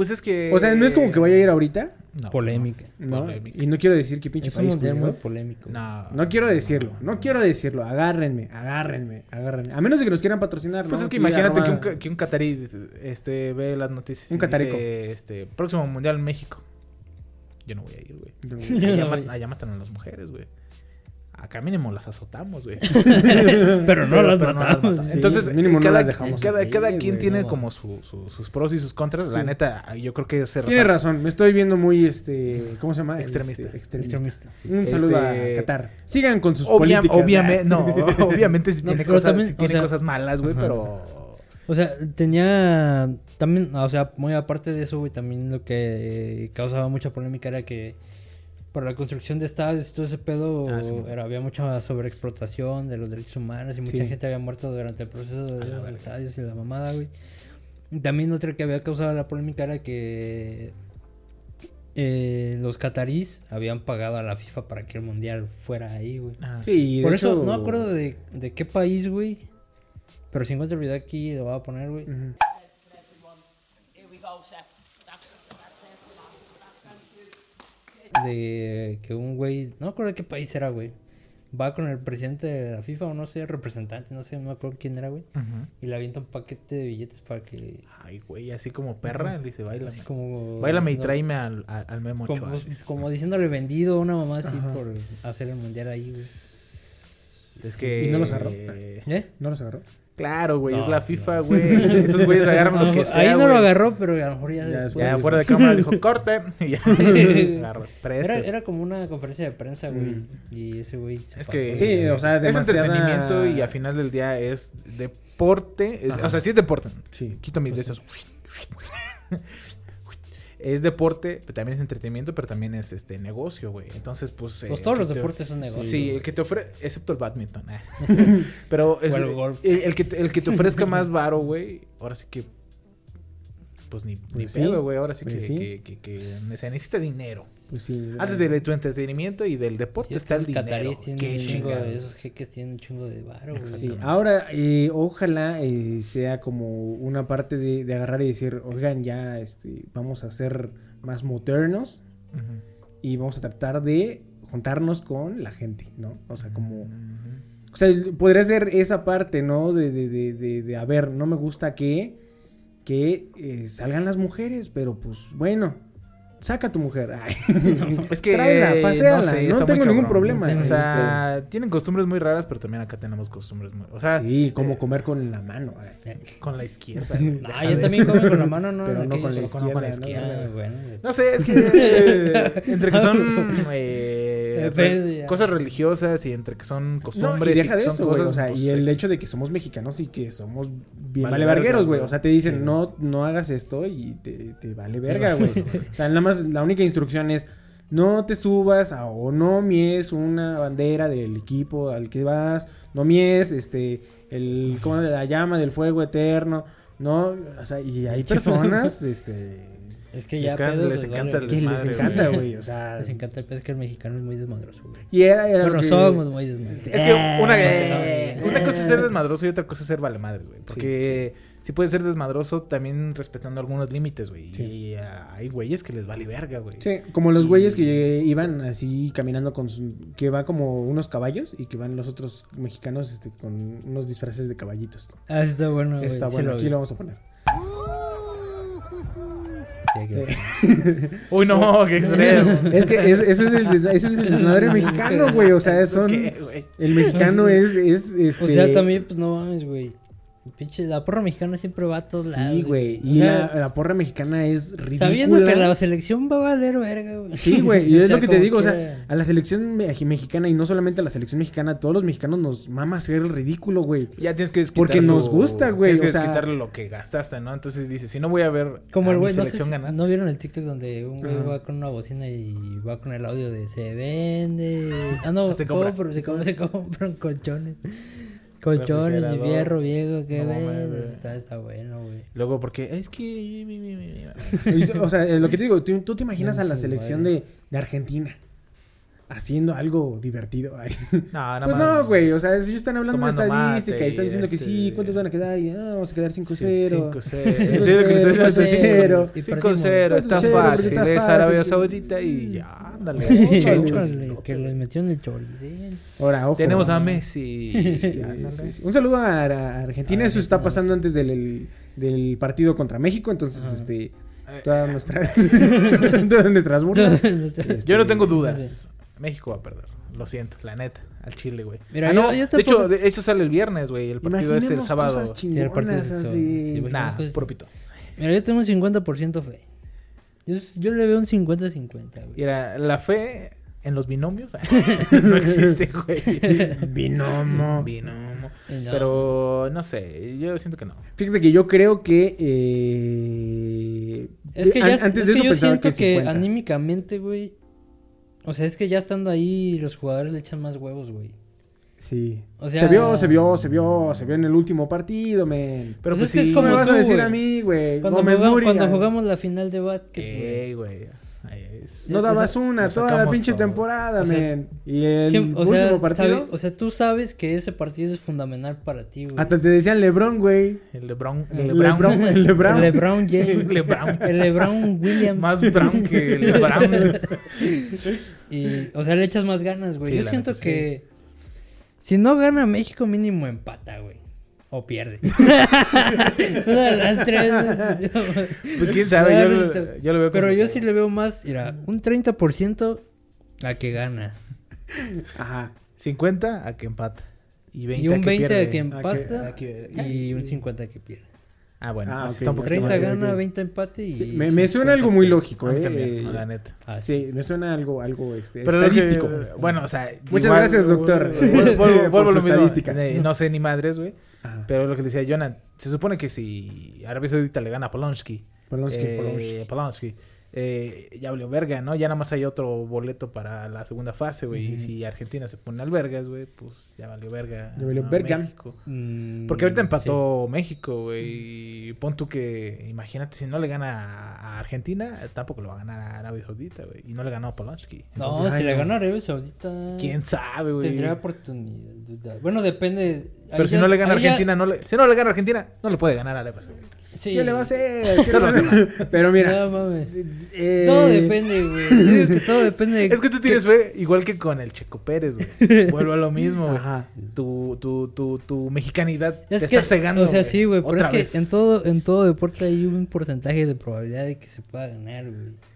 Pues es que... O sea, no es como que vaya a ir ahorita, No, Polémica. ¿no? Polémica. Y no quiero decir que pinche Es un país mundial muy polémico. No. No quiero decirlo, no quiero decirlo. Agárrenme, agárrenme, agárrenme. A menos de que nos quieran patrocinar, Pues ¿no? es que imagínate que un, que un catarí este, ve las noticias y Un catareco. dice, este, próximo mundial en México. Yo no voy a ir, güey. Allá, allá matan a las mujeres, güey. Acá mínimo las azotamos, güey. pero no las pero matamos. Sí, Entonces, mínimo no cada, las dejamos cada, quien güey, tiene no como su- su- sus pros y sus contras. La neta, yo creo que se resalta. razón, me estoy viendo muy, este, ¿cómo se llama? Extremista. Este, extremista. Extremista, sí. Un saludo Este- a Qatar. Sigan con sus Obvia- políticas. obviamente, no, obviamente sí No, tiene, cosas, también, sí o tiene sea- cosas malas, güey, Ajá. pero... O sea, tenía también, o sea, muy aparte de eso, güey, también lo que causaba mucha polémica era que por la construcción de estadios y todo ese pedo, Ah, sí. era, había mucha sobreexplotación de los derechos humanos y mucha Sí. gente había muerto durante el proceso de los estadios y la mamada, güey. También otra que había causado la polémica era que eh, los catarís habían pagado a la FIFA para que el mundial fuera ahí, güey. Ah, Sí, Por eso, hecho- no me acuerdo de, de qué país, güey. Pero si encuentro el video aquí, lo voy a poner, güey. Ujú. De que un güey, no me acuerdo de qué país era, güey. Va con el presidente de la FIFA o no sé, representante, no sé, no me acuerdo quién era, güey. Y le avienta un paquete de billetes para que... Ay, güey, así como perra, le dice, bailame. Así como... Bailame y tráeme al, al, al Memo Como, dice. como diciéndole vendido a una mamá así por hacer el mundial ahí, güey. Es que... ¿Y no los agarró? ¿Eh? ¿No los agarró? Claro, güey, es la. FIFA, güey. Esos güeyes agarran lo que sea, Ahí no lo agarró, pero a lo mejor ya, Ya después. Ya fuera de cámara dijo, corte. Y ya. Agarró. Era, era como una conferencia de prensa, güey. Mm. Y ese güey se Es pasó que de- Sí, o sea, es entretenimiento y al final del día es deporte. es- o sea, sí es deporte. Sí. Quito mis de esos. Es deporte, pero también es entretenimiento, pero también es este negocio, güey. Entonces, pues. Pues eh, todos que los te- deportes son negocios. Sí, el que te ofrece, excepto el badminton. eh. pero es, el golf. El, el que, te- el que te ofrezca más varo, güey. Ahora sí que. Pues ni, ni Pues sí, pedo, güey. Ahora sí, pues que, sí. que, que, que se necesita dinero. Pues sí. Antes de tu entretenimiento y del deporte está el dinero. Qué un chingo de, esos jeques tienen un chingo de varo. Sí, ahora eh, ojalá eh, sea como una parte de, de agarrar y decir, oigan, ya este, vamos a ser más modernos y vamos a tratar de juntarnos con la gente, ¿no? O sea, como... O sea, podría ser esa parte, ¿no? De, de, de, de, de, a ver, no me gusta que, que eh, salgan las mujeres, pero pues bueno, saca a tu mujer. Ay. Es que Tráela, paséala, no, sé, muy tengo ningún problema. O ¿no? sea, tienen costumbres muy raras, pero también acá tenemos costumbres muy. O sea, Este, sí, como eh, comer con la mano. Eh, con la izquierda. Ah, ya de también comen con la mano, ¿no? Pero no con la aquellos- no con la izquierda. ¿no? bueno. No sé, es que eh, entre que son eh, re- cosas religiosas y entre que son No, costumbres y deja de eso, güey. O sea, pues, y el eh, hecho de que somos mexicanos y que somos bien Vale vale vergueros, güey. O sea, te dicen, Sí. no, no hagas esto y te, te vale verga, güey. O sea, nada más la única instrucción es no te subas a, o no mies una bandera del equipo al que vas, no mies este el como la llama del fuego eterno, no, o sea, y hay personas este Es que Les ya pedos les les encanta el les desmadre, encanta, güey. güey. O sea. Les encanta el pez que el mexicano es muy desmadroso, güey. Y era, era Bueno, que- somos muy desmadrosos. Es que una, Eh, una cosa es ser desmadroso y otra cosa es ser vale madre, güey. Porque sí. puedes ser desmadroso también respetando algunos límites, güey. Sí. Y ah, hay güeyes que les vale verga, güey. Sí, como los güeyes que iban así caminando con su- que va como unos caballos y que van los otros mexicanos este, con unos disfraces de caballitos. Ah, está bueno, güey. Está sí bueno, lo aquí vi. lo vamos a poner. Sí, aquí lo vi. Uy, no, qué extremo. Es que es- eso es el, eso es el desmadre mexicano, güey. O sea, son el mexicano es, es este O sea, también, pues no mames, güey. Pinche, la porra mexicana siempre va a todos lados. Sí, güey. Y sea, la, la porra mexicana es ridícula. Sabiendo que la selección va a valer verga, güey. Sí, güey, y O es sea, lo que te digo, o sea, a la selección me- mexicana y no solamente a la selección mexicana, a todos los mexicanos nos mama hacer el ridículo, güey. Ya tienes que desquitar Porque nos lo- gusta, güey, Tienes que o sea- desquitarle lo que gastaste, ¿no? Entonces dices, si no voy a ver Como a el mi güey, no, sé selección si- ganar. ¿no vieron el TikTok donde un güey va con una bocina y va con el audio de se vende? Ah, no, Se compra, se, compra, se compran colchones. Colchones y fierro viejo que No mames. Está, está bueno, güey. Luego, porque es que. O sea, eh, lo que te digo, tú, tú te imaginas a la selección madre. de, de Argentina haciendo algo divertido. Ay. No, nada Pues más. no, güey, o sea, ellos están hablando de estadística mate y están diciendo que este- sí, ¿cuántos van a quedar? Y ah, vamos a quedar 5-0. 5-0. Sí, 5-0, sí, lo que le estoy diciendo es 5-0. Y 5-0, está 4-0, fácil. Es Arabia. Saudita y ya, ándale. Que los metió en el choricín. Ahora, ojo. Tenemos a. Messi. Sí, ándale. sí, sí. Un saludo a, a Argentina. A Eso está pasando antes del, el- del partido contra México. Entonces, Ajá. este. Todas nuestras, todas nuestras burlas. Este, Yo no tengo dudas. México va a perder. Lo siento, la neta. Al Chile, güey. Mira, Ah, yo- no, yo de hecho, de hecho sale el viernes, güey. El partido es el sábado. cosas Sí, el partido es el de- Nah, puro pito. Mira, yo tengo un 50% fe. Yo, yo le veo un 50-50, güey. Mira, la fe en los binomios no existe, güey. Binomo. Binomo. No. Pero no sé, yo siento que no. Fíjate que yo creo que. eh, Es que an- antes es de que eso yo pensaba siento que, que, 50. anímicamente, güey. O sea, es que ya estando ahí, los jugadores le echan más huevos, güey. Sí. O sea- se vio, se vio, se vio, se vio en el último partido, men. Pero Pues pues, es que es sí. ¿Cómo me como vas tú, a decir güey. a mí, güey? Cuando, Gómez jugamos, cuando jugamos la final de básquet, güey. No dabas una nos toda la pinche todo. temporada, O sea, men. Y el último sea, partido. sabe- o sea, tú sabes que ese partido es fundamental para ti, güey. Hasta te decían Lebron, güey. El LeBron. El El Lebron. LeBron. El LeBron. El LeBron James. LeBron. El LeBron Williams. Más brown que el LeBron. Y, o sea, le echas más ganas, güey. Sí, Yo siento neta, que si no gana México, mínimo empata, güey. O pierde. Una de las tres. Pues quién sabe, yo, lo- yo lo veo Pero yo sí le veo más, mira, un 30% a que gana. Ajá. 50 a que empata. Y 20 Y un a que 20 pierde. a que A empata. a que- Y un 50 a que pierde. Ah, bueno. Ah, así ok, está un poquito 30 más. ok, gana, ok. 20 empate y... Sí, me, me suena algo muy lógico, A mí eh. también, eh, la neta. Ah, sí. Sí, me suena algo, algo este, Pero que- estadístico. bueno, o sea. Muchas gracias, doctor, Vuelvo, a lo su mismo. estadística. Eh, no sé ni madres, güey. Ajá. Pero lo que decía Jonathan, se supone que si Arabia Saudita le gana a Polonsky, Polonsky, eh, Polonsky. Polonsky, eh, ya valió verga, ¿no? Ya nada más hay otro boleto para la segunda fase, güey. Y si Argentina se pone al vergas, güey, pues ya valió verga. Ya valió a verga. México. Mm, Porque ahorita empató México, güey. Y pon tú que, imagínate, si no le gana a Argentina, tampoco lo va a ganar a Arabia Saudita, güey. Y no le ganó a Polonsky. No, si ay, le no. gana Arabia Saudita... quién sabe, güey. Tendría oportunidad. Bueno, depende. Pero si ya- no le gana a ya- Argentina, no le, si no le gana a Argentina, no le puede ganar a Arabia Saudita. Sí. ¿Qué le va a hacer? ¿Qué le va a hacer? Pero mira. No mames. eh, Todo depende, güey. Que todo depende. de Es que tú tienes fe, igual que con el Checo Pérez, güey. Vuelvo a lo mismo. Ajá. Tu, tu, tu, tu mexicanidad Es te que, está cegando. o sea, sí, güey, pero es que en todo, en todo deporte hay un porcentaje de probabilidad de que se pueda ganar, güey.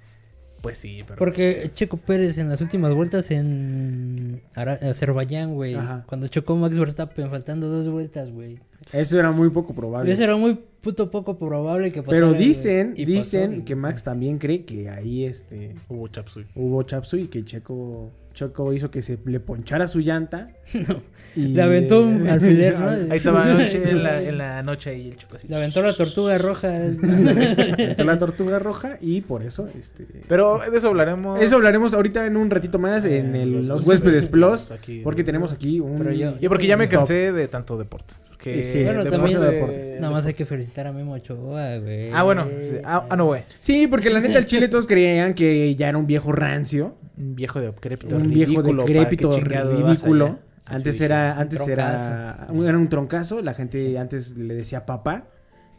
Pues sí, pero. Porque Checo Pérez en las últimas vueltas en Ara- Azerbaiyán, güey, Ajá. cuando chocó Max Verstappen faltando dos vueltas, güey. Eso era muy poco probable. Eso era muy puto poco probable que pasara. Pero dicen, Y dicen pasó, que Max también cree que ahí este Hubo chapsui. hubo chapsu y que Checo Checo hizo que se le ponchara su llanta. y Le aventó un alfiler, ¿no? Ahí estaba anoche, en, la, en la noche ahí el Checo así. Le aventó la tortuga roja. aventó la tortuga roja y por eso este Pero de eso hablaremos. eso hablaremos ahorita en un ratito más en Eh, el- los los huéspedes plus aquí. porque tenemos aquí un Pero yo- Y porque ya me top. cansé de tanto deporte. Que Sí, Bueno, de también Morse deporte. Nada más hay que felicitar a Memo Ochoa, güey. Ah, bueno. sí. Ah, ah, no, güey. Sí, porque la neta, el chile todos creían que ya era un viejo rancio. Un viejo decrépito, un viejo ridículo, ¿para qué decrépito, ridículo. Antes era, antes Un era, un- era un troncazo. La gente antes le decía papá.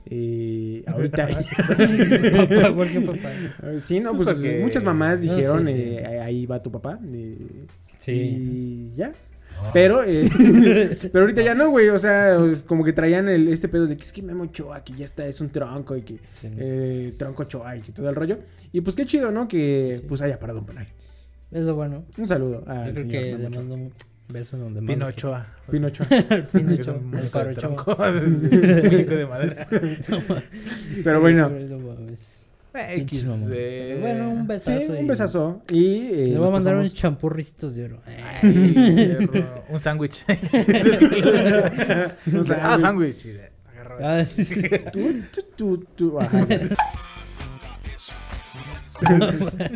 Eh, ahorita. Papá, ¿por qué papá? sí, no, pues muchas mamás dijeron, sí. eh, ahí va tu papá. eh, Sí. Y ya. Pero, pero ahorita ya no, güey. O sea, como que traían el, este pedo de que es que Memo Ochoa, que ya está, es un tronco y que tronco Ochoa y que todo el rollo. Y pues qué chido, ¿no? Que pues haya parado un penal. Es lo bueno. Un saludo Yo al creo señor que Memo le mando un beso donde más. Pino lo Ochoa. Pino Ochoa. quiera. Pino Que es Ochoa, un el de tronco. Un muñeco de madera. Pero bueno. No mames. X, mamón. eh, Bueno, un Sí, besazo. y- un besazo. Y eh, Le voy a nos mandar pasamos- unos champurritos de oro. Ay, perro. un sándwich. Un ah, sándwich. sándwich. Y de- agarra- Ah, sí. Tú, tú, tú, tú. Ajá.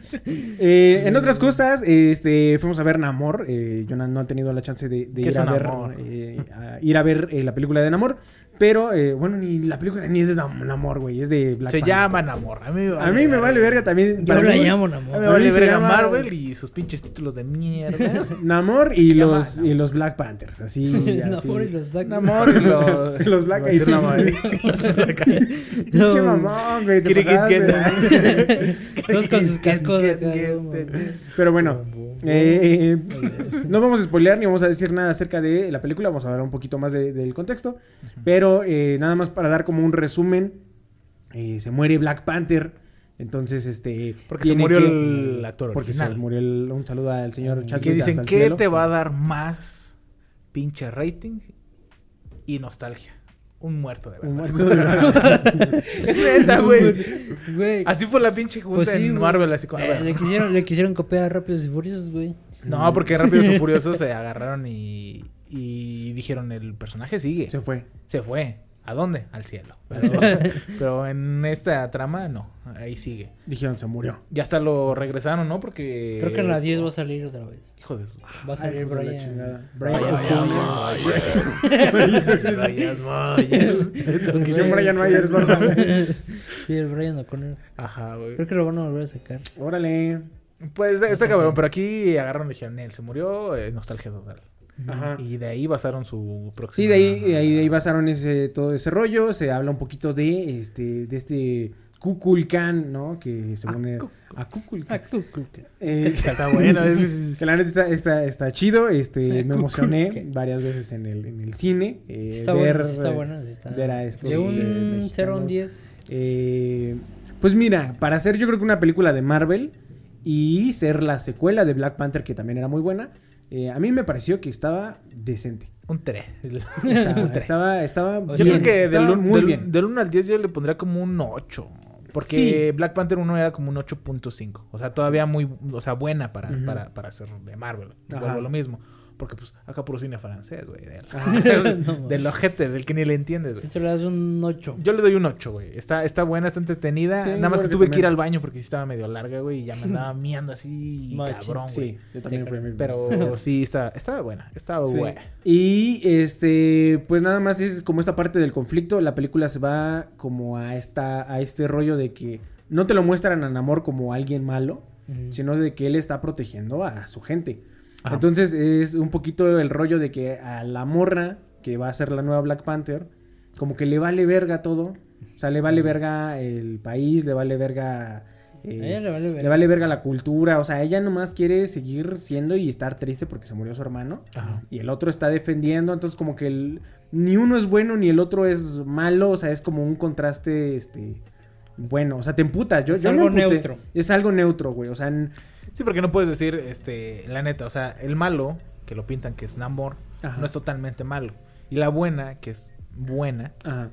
Eh, en otras cosas, este, fuimos a ver Namor. Eh, yo no, no he tenido la chance de, de ¿Qué ir, a ver, eh, a ir a ver eh, la película de Namor. Pero, eh, bueno, ni la película ni es de Nam- Namor, güey. Es de Black Se Panther. llama Namor. A mí, A mí me vale verga también. Yo la mí, llamo A mí Namor. me vale verga llama- Marvel y sus pinches títulos de mierda. Namor y los, y Namor. los Black Panthers. Así. así. Namor y los Black Namor y los... Los Black Namor. Pinche mamón, güey. te Quiere que- pasaste. Todos con sus cascos acá. Pero bueno, eh, no vamos a spoilear ni vamos a decir nada acerca de la película, vamos a hablar un poquito más de- del contexto, pero eh, nada más para dar como un resumen, eh, se muere Black Panther, entonces este... Porque se murió que- el actor Porque original. se murió el- un saludo al señor Chadwick Que dicen cielo. te va a dar más pinche rating y nostalgia. Un muerto de verdad. Un muerto de verdad. es neta, güey. Así fue la pinche junta Pues sí, en. Marvel. Así como, Eh, le, quisieron, le quisieron copiar a Rápidos y Furiosos, güey. No, porque Rápidos y Furiosos se agarraron y, y dijeron el personaje sigue. Se fue. Se fue. ¿A dónde? Al cielo. Pero, pero en esta trama, no. Ahí sigue. Dijeron, se murió. Ya hasta lo regresaron, ¿no? Porque... Creo que en la 10 va a salir otra vez. Hijo de su... Va a salir la Brian. Brian Brian Brian Myers. Que yo Brian Myers, ¿verdad? sí, el Brian O'Connor. Ajá, güey. Creo que lo van a volver a sacar. Órale. Pues está cabrón, pero aquí agarraron y dijeron, él se murió, eh, nostalgia total. Ajá. Y de ahí basaron su próxima... Sí, de ahí, de ahí, de ahí basaron ese, todo ese rollo. Se habla un poquito de este, de este Kukulkan, ¿no? Que según era- a Kukulkan. Eh, Está bueno. es- que la neta está, está, está chido. Este, me emocioné varias veces en el, en el cine. eh, está ver, bueno, está bueno. Está... ver a estos, De este, un 0 a un mexicanos. 10. Eh, pues mira, para hacer yo creo que una película de Marvel y ser la secuela de Black Panther, que también era muy buena, eh, a mí me pareció que estaba decente. Un 3. O sea, estaba, estaba Yo bien, creo que estaba del, un- muy del- bien. del 1 al 10 yo le pondría como un 8. Porque Sí. Black Panther 1 era como un 8.5. O sea, todavía muy, o sea, buena para, Ujú. para, para ser de Marvel. Vuelvo lo mismo. Porque pues acá puro cine francés, güey. Del, Ajá. del, del ojete, del que ni le entiendes, Si güey. te le das un 8. Yo le doy un 8, güey. Está, está buena, está entretenida. Sí, Nada más que tuve que ir al baño porque sí estaba medio larga, güey. Y ya me andaba miando así, cabrón, güey. Sí, yo también fui Pero sí, está, estaba buena. Estaba Sí. buena. Y este, pues nada más es como esta parte del conflicto. La película se va como a esta, a este rollo de que no te lo muestran a Namor como alguien malo, sino de que él está protegiendo a su gente. Ajá. Entonces es un poquito el rollo de que a la morra, que va a ser la nueva Black Panther, como que le vale verga todo. O sea, le vale verga el país, le vale verga... eh, A ella le vale verga. le vale verga la cultura. O sea, ella nomás quiere seguir siendo y estar triste porque se murió su hermano. Ajá. Y el otro está defendiendo. Entonces, como que el- ni uno es bueno ni el otro es malo. O sea, es como un contraste, este... Bueno, o sea, te emputa. Yo, Es yo algo neutro. Es algo neutro, güey. O sea, Sí, porque no puedes decir, este, la neta, o sea, el malo, que lo pintan que es Namor, Ajá. no es totalmente malo. Y la buena, que es buena, ajá.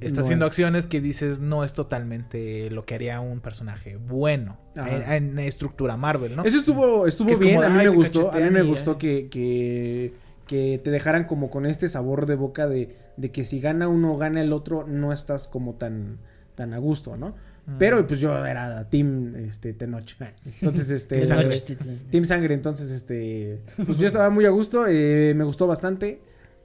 está No haciendo es. acciones que dices no es totalmente lo que haría un personaje bueno en, en estructura Marvel, ¿no? Eso estuvo, estuvo es bien, como a mí "Ay, me gustó, a mí me y ya". gustó que, que, que te dejaran como con este sabor de boca de, de que si gana uno gana el otro, no estás como tan, tan a gusto, ¿no? Pero pues yo era team este Tenoch. Entonces, este Team Sangre. Team Sangre, entonces este pues yo estaba muy a gusto, eh, me gustó bastante.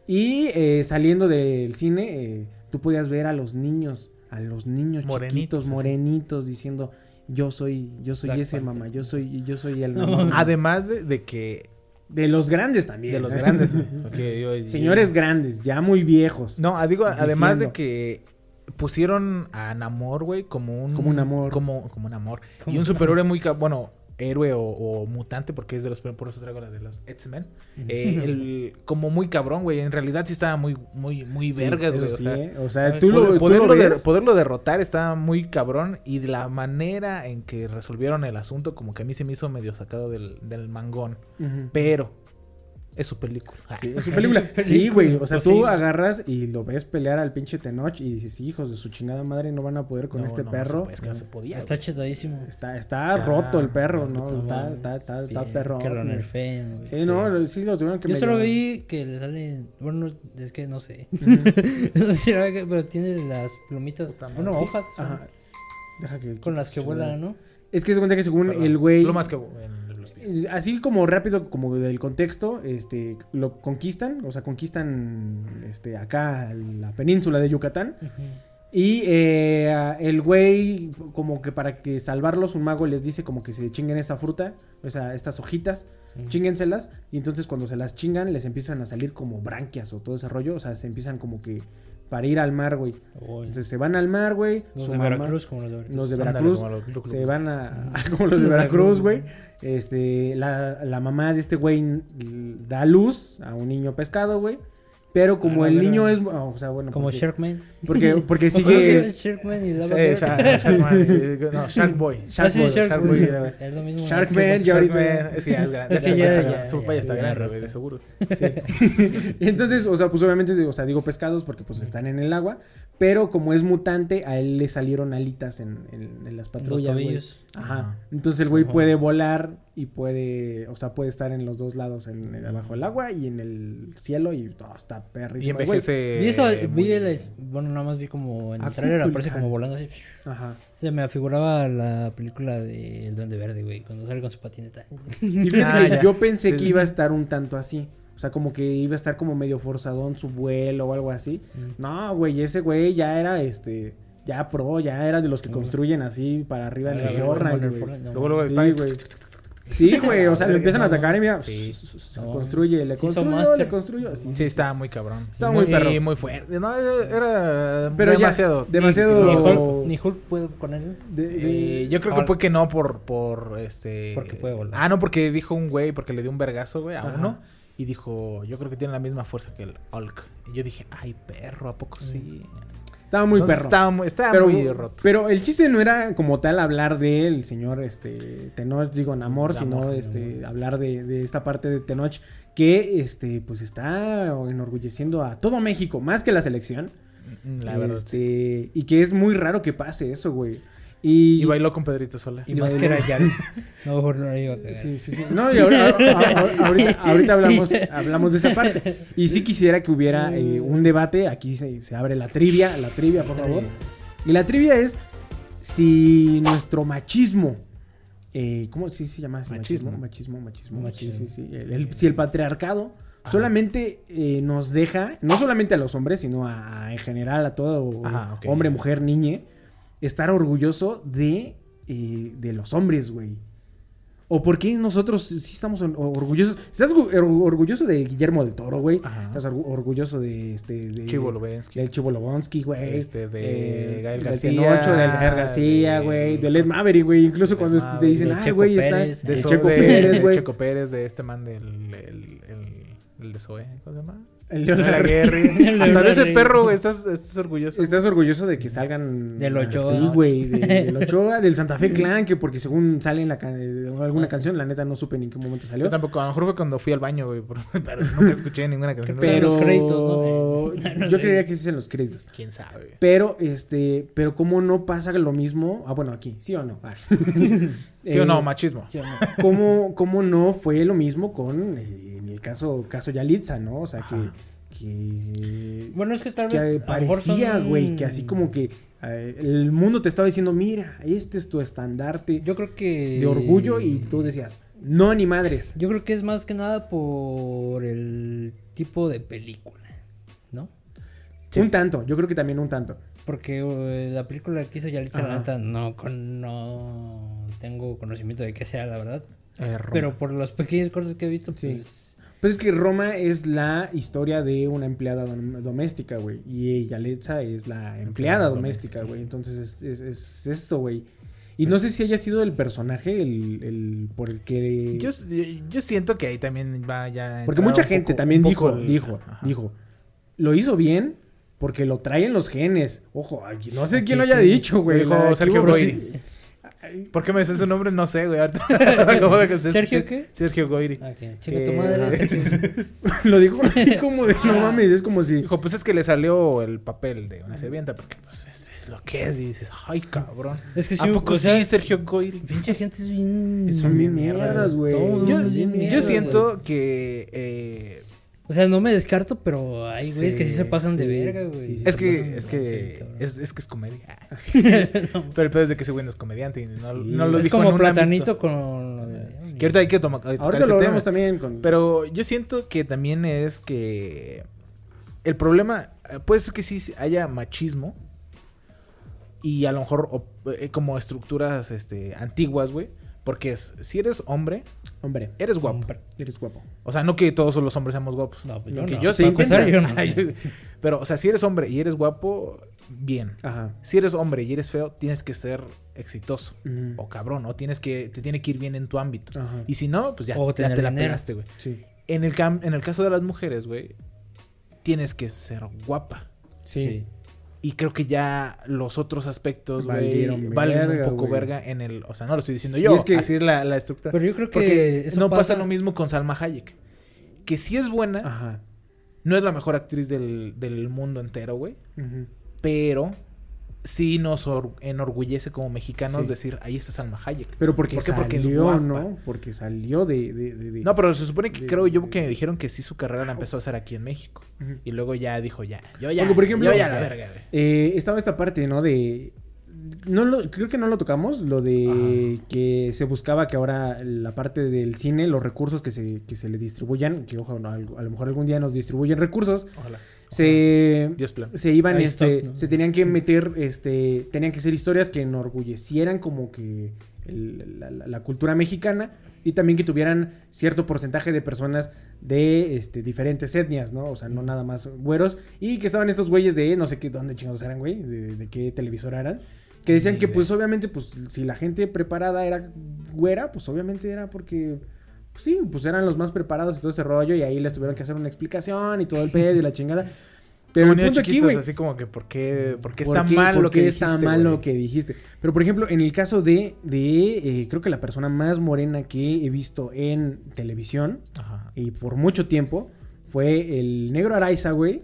Y eh, saliendo del cine, eh, tú podías ver a los niños, a los niños Morenitos, chiquitos, así. morenitos, diciendo, yo soy, yo soy Black ese Panther. mamá, yo soy, yo soy el mamá". Además de, de que De los grandes también. de los grandes. yo- Señores grandes, ya muy viejos. No, ah, digo, además de que pusieron a Namor, güey, como un... Como un amor. Como, como un amor. Como Y un superhéroe muy... Bueno, héroe o, o mutante, porque es de los... Por eso traigo la de los X-Men. Eh, el- como muy cabrón, güey. En realidad sí estaba muy, muy, muy Sí, vergas, güey. o sí, sea, ¿eh? O sea, tú lo, Poder- tú lo poderlo, de- ves. poderlo derrotar estaba muy cabrón y de la manera en que resolvieron el asunto como que a mí se me hizo medio sacado del, del mangón. Pero es su película. Sí, es su película. Sí, güey. O sea, Pues tú sí. agarras y lo ves pelear al pinche Tenoch y dices, hijos de su chingada madre, no van a poder con No, este no, perro. es que no se podía. Está chetadísimo. Está, está, Está- roto el perro, ¿no? Está, está, está, perro. Que lo nerfeen, güey. Sí, no, sí lo tuvieron que Yo solo vi que le sale. Bueno, es que no sé. no sé si era que- pero tiene las plumitas. Bueno, hojas. Ajá. Deja que Con las que vuelan, ¿no? Es que se cuenta que según el güey. Lo más que eh, Así como rápido, como del contexto, este, lo conquistan, o sea, conquistan este, acá la península de Yucatán. Y eh, el güey, como que para que salvarlos, un mago les dice como que se chinguen esa fruta, o sea, estas hojitas, Ujú. chinguenselas. Y entonces cuando se las chingan, les empiezan a salir como branquias o todo ese rollo, o sea, se empiezan como que para ir al mar, güey. Entonces se van al mar, güey. Los de Veracruz, como los de Veracruz. Los de Ándale, Veracruz como los- lo- se van a, como los de Veracruz, güey. Este, la, la mamá de este güey da luz a un niño pescado, güey. Pero como Ah, el niño es, o sea, bueno, Como porque, Sharkman. porque, porque ¿Me acuerdo que sigue Sharkman y Shark-? Sharkman, eh, no, Shark Boy. Shark Ah, sí, Boy, Shark Shark Boy. Boy era, güey. Es lo mismo. Sharkman, ya ahorita. Es que ya es grande. Es que Ya. Su papá ya ya- está ya grande, de seguro. Sí. Y entonces, o sea, pues obviamente, o sea, digo pescados porque pues están en el agua. Pero como es mutante, a él le salieron alitas en, en- en las Los patrullas, tobillos. Ajá. Entonces el güey puede volar y puede, o sea, puede estar en los dos lados, en, en abajo del agua y en el cielo y todo está Y perrísimo. güey. envejece. Vi eso, vi el, bueno, nada más vi como en A el trailer aparece como volando así. Ajá. Se me afiguraba la película de El Duende Verde, güey, cuando sale con su patineta. Y fíjate Ah, yo pensé Sí, que sí. iba a estar un tanto así. O sea, como que iba a estar como medio forzadón su vuelo o algo así. Mm. No, güey, ese güey ya era este, ya pro, ya era de los que construyen así para arriba en el Fortnite, güey. Luego, luego Sí, güey. O sea, lo empiezan a atacar y mira, Sí. se No, construye, le Master. le construyo, así. Sí, estaba muy cabrón. Estaba Y muy perro. muy fuerte. No, era Pero ya, demasiado. demasiado- Ni Hulk, ni Hulk puede con él. De- de- Eh, yo creo que fue que no por, por este... Porque puede volar. Ah, no, porque dijo un güey, porque le dio un vergazo, güey, a Ajá. uno. Y dijo, yo creo que tiene la misma fuerza que el Hulk. Y yo dije, ay, perro, ¿a poco sí? Estaba muy Entonces, perro. Estaba muy, estaba pero, muy roto. pero el chiste no era como tal hablar del señor este Tenoch, digo Namor, sino este hablar de, de esta parte de Tenoch que este pues está enorgulleciendo a todo México, más que la selección. Mm, La verdad. Este, y que es muy raro que pase eso, güey. Y, Y bailó con Pedrito Sola. Y Y más que bailó. era ya. No, mejor no a cagar. Sí, sí, sí. No, y ahora- a- a- ahorita, ahorita hablamos, hablamos de esa parte. Y sí quisiera que hubiera eh, un debate. Aquí se, se abre la trivia, la trivia, por favor. Y la trivia es si nuestro machismo. eh, ¿Cómo sí se llama? así? Machismo. Machismo, machismo. Machismo. Sí, sí, sí. El- el- si el patriarcado solamente eh, nos deja, no solamente a los hombres, sino a, a- en general a todo Ajá, ok. hombre, mujer, niñe, estar orgulloso de, eh, de los hombres, güey. ¿O por qué nosotros sí estamos or- orgullosos? ¿Estás or- orgulloso de Guillermo del Toro, güey? ¿Estás orgu- orgulloso de este de Chivo del Chivo Lobonsky, güey? Este, de Eh, Gael del García, Tenocho, del Gael García, de- güey. Del Ed Maverick, güey. Incluso cuando te dicen, de ay, güey, está De So- Checo de- Pérez, de güey. Checo Pérez, de este man del... El, el, el de Zoe, ¿cómo se llama? El. El Hasta de ese perro, güey, estás, estás orgulloso. ¿Estás orgulloso de que salgan Del Ochoa. Sí, güey, de- del Ochoa, del Santa Fe Clan, que porque según sale en la can- eh, alguna Ah, sí. canción, la neta no supe en qué momento salió. Yo tampoco, a lo mejor fue cuando fui al baño, güey, pero, nunca escuché ninguna canción. Pero los créditos, ¿no? No yo sé. creería que sí en los créditos. ¿Quién sabe? Pero, este, pero cómo no pasa lo mismo. Ah, bueno, aquí, ¿sí o no? Ah. ¿Sí o no? Eh, Machismo. ¿Sí o no? ¿cómo, cómo no fue lo mismo con, eh, en el caso, caso Yalitza, ¿no? O sea, que, Ajá. que, Bueno, es que tal que vez. parecía, son- güey, que así como que eh, el mundo te estaba diciendo, mira, este es tu estandarte Yo creo que. de orgullo y tú decías, no ni madres. Yo creo que es más que nada por el tipo de película. ¿no? Sí. Un tanto, yo creo que también un tanto. Porque la película que hizo Yalitza, Ajá. la neta, no, con, no tengo conocimiento de qué sea, la verdad. Eh. Pero por los pequeños cortes que he visto, Sí. pues... Pues es que Roma es la historia de una empleada dom- doméstica, güey. Y Yalitza es la empleada doméstica, güey. Entonces es, es, es esto, güey. Y no sé si haya sido el personaje el, el por el que... Yo, yo siento que ahí también va ya. a Porque mucha gente poco- también dijo, el- dijo, Ajá. dijo, lo hizo bien porque lo traen los genes. Ojo, no sé quién lo haya sí. dicho, güey. Dijo Sergio Goyri. ¿Por qué me dices su nombre? No sé, güey. ahorita acabo de que- ¿Sergio qué? Sergio Goyri. Ah, chinga Que- tu madre. Sergio. Lo dijo así como de, no mames, es como si... Dijo, pues es que le salió el papel de una sirvienta, porque pues es, es lo que es. Y dices, ay, cabrón. Es que sí, ¿A poco o sea, sí, Sergio Goyri? Pinche gente es bien... Son bien mierdas, güey. Yo, yo siento que... eh, O sea, no me descarto, pero hay güeyes que sí se pasan de verga, güey. sí, sí, es que, es que, es, es que es comedia. Pero el pedo es de que ese güey no es comediante y no, Sí. no lo es dijo en como un platanito ámbito. con lo de... Que ahorita hay que tomar Ahorita lo tema. hablamos también con... Pero yo siento que también es que el problema eh, puede ser que sí haya machismo y a lo mejor eh, como estructuras este antiguas, güey, porque es si eres hombre, Hombre, eres guapo. Hombre. eres guapo. O sea, no que todos los hombres seamos guapos. No, pues yo que no. yo Se sí intenta. yo no. Pero, o sea, si eres hombre y eres guapo, bien. Ajá. Si eres hombre y eres feo, tienes que ser exitoso. Mm. O cabrón, ¿no? Tienes que, te tiene que ir bien en tu ámbito. Ajá. Y si no, pues ya, O ya te la dinero. pegaste, güey. Sí. En el, cam- en el caso de las mujeres, güey, tienes que ser guapa. Sí. Y creo que ya los otros aspectos, güey, Valieron valen un poco verga en el... O sea, no lo estoy diciendo Y yo, es que- así es la, la estructura. Pero yo creo que Porque eso no pasa... pasa- lo mismo con Salma Hayek. Que si es buena, Ajá. no es la mejor actriz del, del mundo entero, güey. Pero sí nos or- enorgullece como mexicanos Sí. decir, ahí está Salma Hayek. Pero porque ¿Por qué? Porque es salió, guapa. ¿no? Porque salió de... de, de- de- No, pero se supone que creo yo que dijeron que sí su carrera la empezó a hacer aquí en México. Y luego ya dijo, ya, yo ya, por ejemplo, yo ya la verga. Eh, estaba esta parte, ¿no? De... No lo, creo que no lo tocamos, lo de que se buscaba que ahora la parte del cine, los recursos que se, que se le distribuyan, que ojo, no, a lo mejor algún día nos distribuyen recursos, Ojalá. Se, Dios plan. se iban, este, se tenían que meter, este, tenían que ser historias que enorgullecieran como que el- la, cultura mexicana y también que tuvieran cierto porcentaje de personas de este, diferentes etnias, ¿no? O sea, no nada más güeros y que estaban estos güeyes de no sé qué, dónde chingados eran, güey, de, de qué televisora eran. Que decían que pues obviamente pues si la gente preparada era güera, pues obviamente era porque pues sí, pues eran los más preparados y todo ese rollo y ahí les tuvieron que hacer una explicación y todo el pedo y la chingada. Pero Como el punto aquí, chiquitos, güey, así como que, ¿por qué, por qué ¿por está qué- mal por lo qué que está dijiste, mal güey? lo que dijiste? Pero por ejemplo, en el caso de, de eh, creo que la persona más morena que he visto en televisión Ajá. y por mucho tiempo fue el negro Araiza, güey,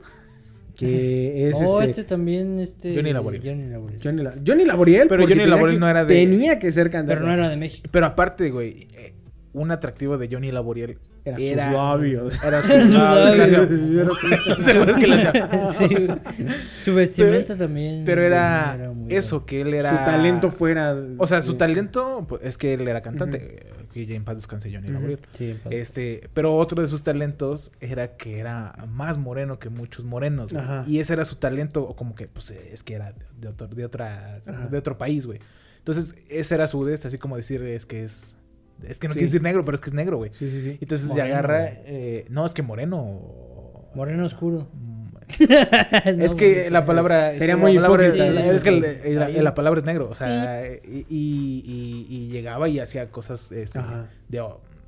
que es oh, este, este también, este... Johnny Laboriel. Johnny Laboriel. Johnny, La- Johnny Laboriel, Pero Johnny Laboriel no era de- tenía que ser cantante. Pero no era de México. Pero aparte, güey, eh, un atractivo de Johnny Laboriel Era sus labios. Era sus labios. Era su-. Su vestimenta también. Pero sí, era muy eso, que él era... Su talento fuera. O sea, su talento pues, es que él era cantante. Que ya en paz descanse Johnny Ujú. Laboriel. Sí, en paz. Este, pero otro de sus talentos era que era más moreno que muchos morenos, güey. Y ese era su talento, o como que, pues, es que era de otro, de otra, Ajá. de otro país, güey. Entonces, ese era su des, así como decir, es que es, es que no Sí. quiere decir negro, pero es que es negro, güey. Sí, sí, sí. Entonces Moreno, se agarra, eh, no, es que moreno. Moreno oscuro. Mm, No, es que la palabra Sería muy la palabra, es, que la, palabra es negro, o sea, y, y- llegaba y hacía cosas este,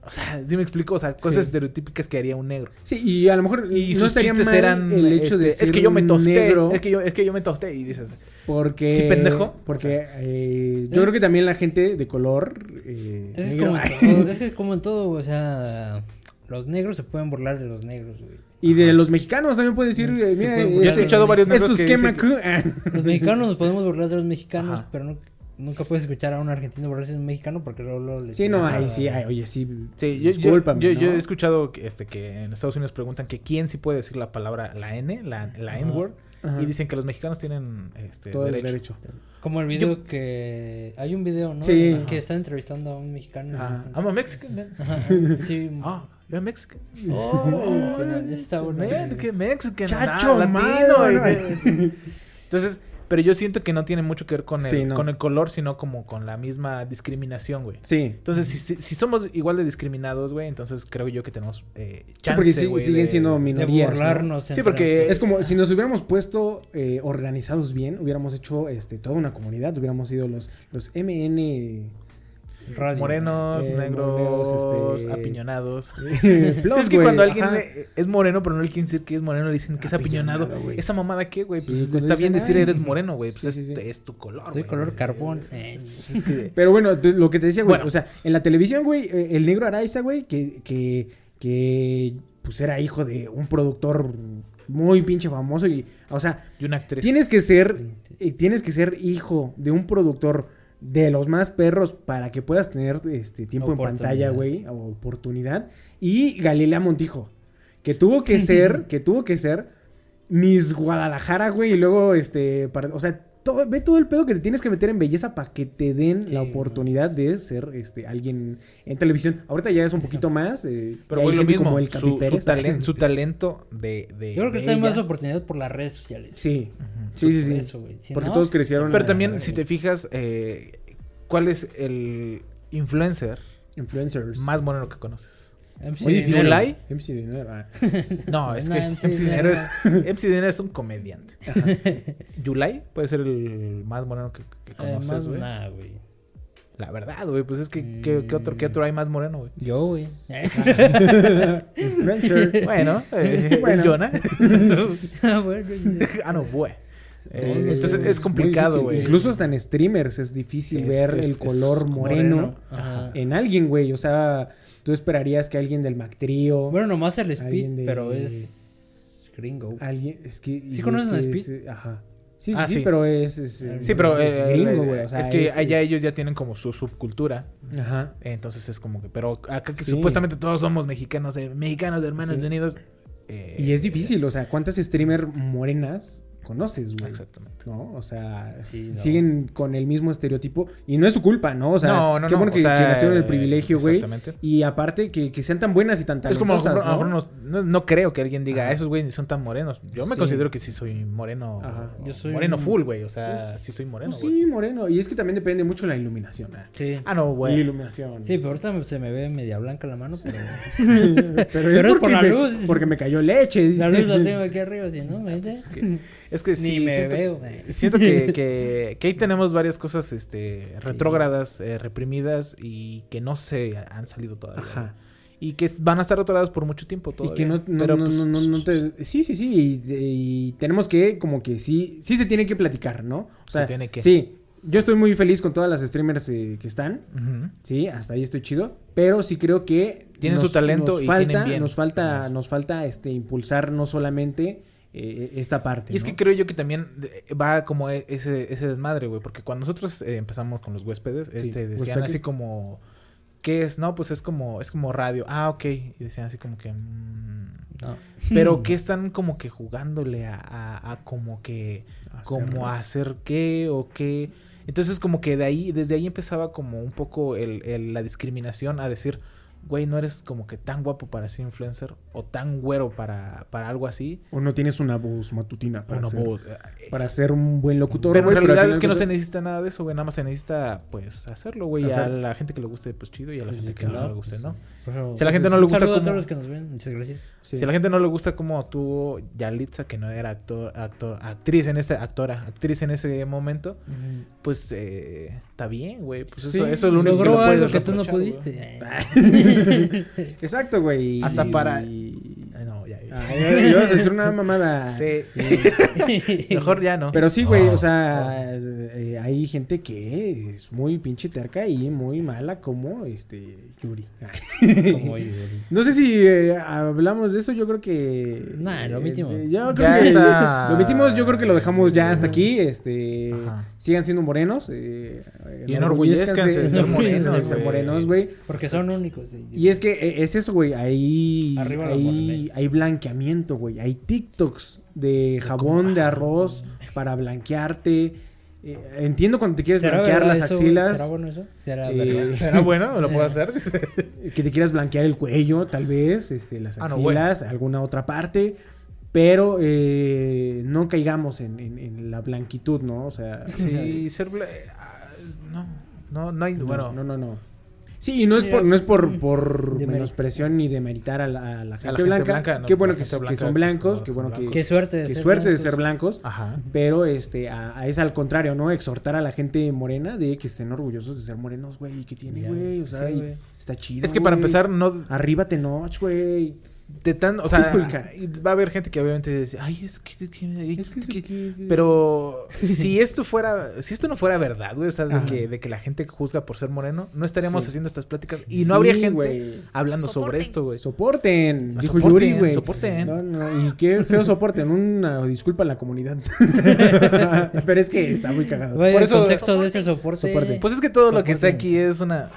o sea, sí me explico, o sea, cosas Sí. estereotípicas que haría un negro. Sí, y a lo mejor Y no sus estaría mal eran el hecho de este, es que yo me tosté, negro es que yo es que yo me tosté y dices, porque Sí, pendejo. porque eh, yo creo que también la gente de color eh, Es, negro- como en todo, es que como en todo, o sea, los negros se pueden burlar de los negros, güey. y de los mexicanos también puede decir eh, mira, puede eh, yo he escuchado varios negros estos que que dicen me que- Los mexicanos nos podemos burlar de los mexicanos, Ajá. pero no- nunca puedes escuchar a un argentino burlarse de un mexicano porque luego, luego le Sí, no, ahí sí, ay, oye, sí. Sí, yo, yo, discúlpame, yo, yo ¿no? he escuchado que, este, que en Estados Unidos preguntan que quién sí puede decir la palabra, la N, la, la N-word, Ajá. y dicen que los mexicanos tienen este, todo derecho. el derecho. Como el video que... Hay un video, ¿no? Sí. Que está entrevistando a un mexicano. dicen- I'm a Mexican man. Ajá, sí. Ah, You're Mexican. Oh, ese está bueno. Man, que Mexican. Chacho ah, malo, y ¿no? de- Entonces, pero yo siento que no tiene mucho que ver con el, Sí, no. con el color, sino como con la misma discriminación, güey. Sí. Entonces, si, si, si somos igual de discriminados, güey, entonces creo yo que tenemos eh, Sí, chance, porque sí- güey, siguen de- siendo De minorías. ¿no? burlarnos. Sí, porque-. Es como si nos hubiéramos puesto eh, organizados bien, hubiéramos hecho este, toda una comunidad, hubiéramos sido los, los MN Radio. Morenos, Eh, negros, morenos, este- apiñonados. Plus, Sí, es que cuando alguien le- es moreno, pero no le quieren decir que es moreno, le dicen que es apiñonado. Esa mamada qué, güey, pues está bien decir eres moreno, güey, pues Sí, es, sí, sí. es tu color, Soy color carbón. Eh, Pues es que- Pero bueno, lo que te decía, güey, Bueno. o sea, en la televisión, güey, eh, el negro Araiza, güey, que, que, que pues era hijo de un productor muy pinche famoso y, o sea, y una actriz. tienes que ser, eh, tienes que ser hijo de un productor de los más perros para que puedas tener este tiempo en pantalla, güey, o oportunidad. Y Galilea Montijo, que tuvo que ser, que tuvo que ser Miss Guadalajara, güey, y luego este, para- o sea, todo, ve todo el pedo que te tienes que meter en belleza para que te den Sí, la oportunidad de ser este alguien en televisión. Ahorita ya es un poquito más, eh, Pero güey, lo mismo, como el su, Capi su Pérez. talen- su talento de, de Yo creo que está en más oportunidad por las redes sociales. Sí, sí, sí, Por sí. eso, güey. Si Porque no, todos crecieron Pero también, si te fijas, eh, ¿cuál es el influencer Influencers. más moreno que conoces? MC Muy difícil. Dinero. ¿Yulai? MC Dinero, ah. No, es No, que MC MC Dinero Dinero. es, MC Dinero es un comediante. Yulai puede ser el más moreno que, que Eh, conoces, güey. nada, güey. La verdad, güey, pues es que ¿qué, qué otro, ¿qué otro hay más moreno, güey? Yo, güey. Bueno, eh, Bueno. el Jonah. Ah, bueno, ah, no, güey. Eh, entonces es complicado, güey. Incluso hasta en streamers es difícil Es- ver es- el color moreno, en alguien, güey. O sea, tú esperarías que alguien del Mactrío. Bueno, nomás el Speed, de- pero es gringo. Alguien, es que. ¿Sí y conocen a es que Speed? es, ajá. Sí, sí, Ah, sí, sí. pero es. es- Sí, pero es, eh, gringo, eh, güey. O sea, es que es- allá es- ellos ya tienen como su subcultura. Ajá. Entonces es como que, pero acá que Sí. supuestamente todos somos mexicanos, eh, mexicanos, hermanos Sí. unidos. eh, Y es difícil, o sea, ¿cuántas streamer morenas conoces, güey? Exactamente. ¿No? O sea, Sí, s- no. siguen con el mismo estereotipo. Y no es su culpa, ¿no? O sea, no, no, qué no. bueno o que, sea, que nacieron el privilegio, güey. Exactamente. Y aparte, que, que sean tan buenas y tan Es como, a lo talentosas, mejor- ¿no? creo que alguien diga. "Ah, esos güeyes ni son tan morenos. Yo me Sí. considero que sí soy moreno. Ajá. Yo soy moreno full, güey. O sea, sí soy moreno, Pues sí, moreno. Y es que también depende mucho de la iluminación. ¿eh? Sí. Ah, no, güey. Iluminación. Sí, pero ahorita se me ve media blanca la mano, pero... pero, Pero es es porque, por la me, luz. porque me cayó leche. La luz la tengo aquí arriba, si no, me Es que, es que sí, Ni me siento, veo. siento que, que, que ahí tenemos varias cosas este, retrógradas, eh, reprimidas y que no se han salido todavía. Ajá. Y que van a estar atoradas por mucho tiempo Y todavía. que no, no, Pero, no, pues, no, no, no te... Sí, sí, sí. Y, y tenemos que, como que sí, sí se tiene que platicar, ¿no? O Se sea, tiene que. Sí. Yo estoy muy feliz con todas las streamers eh, que están. Sí, hasta ahí estoy chido. Pero sí creo que. Tienen su talento nos y falta, bien. Nos falta, nos falta este, impulsar no solamente eh, esta parte. Y es que creo yo que también va como e- ese, ese desmadre, güey. Porque cuando nosotros eh, empezamos con los huéspedes, Sí, este, decían huéspedes. así como... ¿Qué es? No, pues es como, es como radio. Ah, ok. Y decían así como que... mm, No. Pero que están como que jugándole a, a- a como que... Como a hacer qué o qué. Entonces como que de ahí, desde ahí empezaba como un poco el, el- la discriminación a decir, güey, no eres como que tan guapo para ser influencer o tan güero para, para algo así. O no tienes una voz matutina para, Una ser, voz, eh, para ser un buen locutor. Pero güey, en al realidad es que no se necesita nada de eso, güey. Nada más se necesita, pues, hacerlo, güey. Y a la gente que le guste, pues chido. Y a la Pues, gente que claro, no le guste, pues, ¿no? Por eso- Si a la gente no un le gusta saludo a cómo- todos los que nos ven, muchas gracias. Sí. Si a la gente no le gusta cómo actuó Yalitza, que no era actor, actor, actriz en este, actora, actriz en ese momento, pues eh, está bien, güey. Pues eso, Sí, eso es lo único que Logró le puedes algo que tú no pudiste. Exacto, güey. Hasta Y- para- Ay. Ah, ya- ya ibas a decir una mamada. Sí. Mejor ya no. Pero sí, güey, o sea, eh, hay gente que es muy pinche terca y muy mala como este Yuri. Como yo. No sé si eh, hablamos de eso, yo creo que... Nah, lo omitimos. eh, yo creo Ya que está. lo omitimos, yo creo que lo dejamos ya hasta aquí. Este, Ajá. sigan siendo morenos. Eh, Y enorgullezcanse de ser morenos, ser güey. morenos, güey. Porque son únicos. sí. Y es que eh, es eso, güey. Hay, Arriba los hay, morenos. Hay blanqueamiento, güey. Hay TikToks de jabón de arroz para blanquearte. eh, entiendo cuando te quieres ¿Será blanquear las eso, axilas. ¿Será bueno eso? ¿Será Eh, bueno? ¿Lo puedo hacer? que te quieras blanquear el cuello, tal vez, este, las Ah, no, axilas, alguna otra parte. Pero eh, no caigamos en, en- en la blanquitud, ¿no? O sea, o sea, Sí, ser... ah, No, no, no hay... no, bueno, no, no, no. Sí, y no es por, no es por, por Demerit- menospresión ni demeritar a la, a la gente, gente blanca. blanca, no, qué bueno que, gente que blanca son blancos, qué bueno que. Qué suerte de qué ser suerte de blancos. ser blancos. Ajá. Pero este, a, a- es al contrario, ¿no? Exhortar a la gente morena de que estén orgullosos de ser morenos, güey. ¿Qué tiene, güey? O sea, sí, y está chido. Es que para empezar, no... Arriba Tenoch, güey. De tan, o sea, va a haber gente que obviamente dice, ay, es que, que- Es que que- pero si esto fuera, si esto no fuera verdad, güey, o sea, de que, de que la gente juzga por ser moreno, no estaríamos Sí. haciendo estas pláticas y no Sí, habría gente güey. hablando sobre esto, güey. Soporten, dijo Soporten, Yuri, güey. soporten. No, no, y qué feo soporten. Una disculpa a la comunidad. Pero es que está muy cagado. Güey, Por el eso- contexto de ese soporte. Soporte. Pues es que todo lo que está aquí es una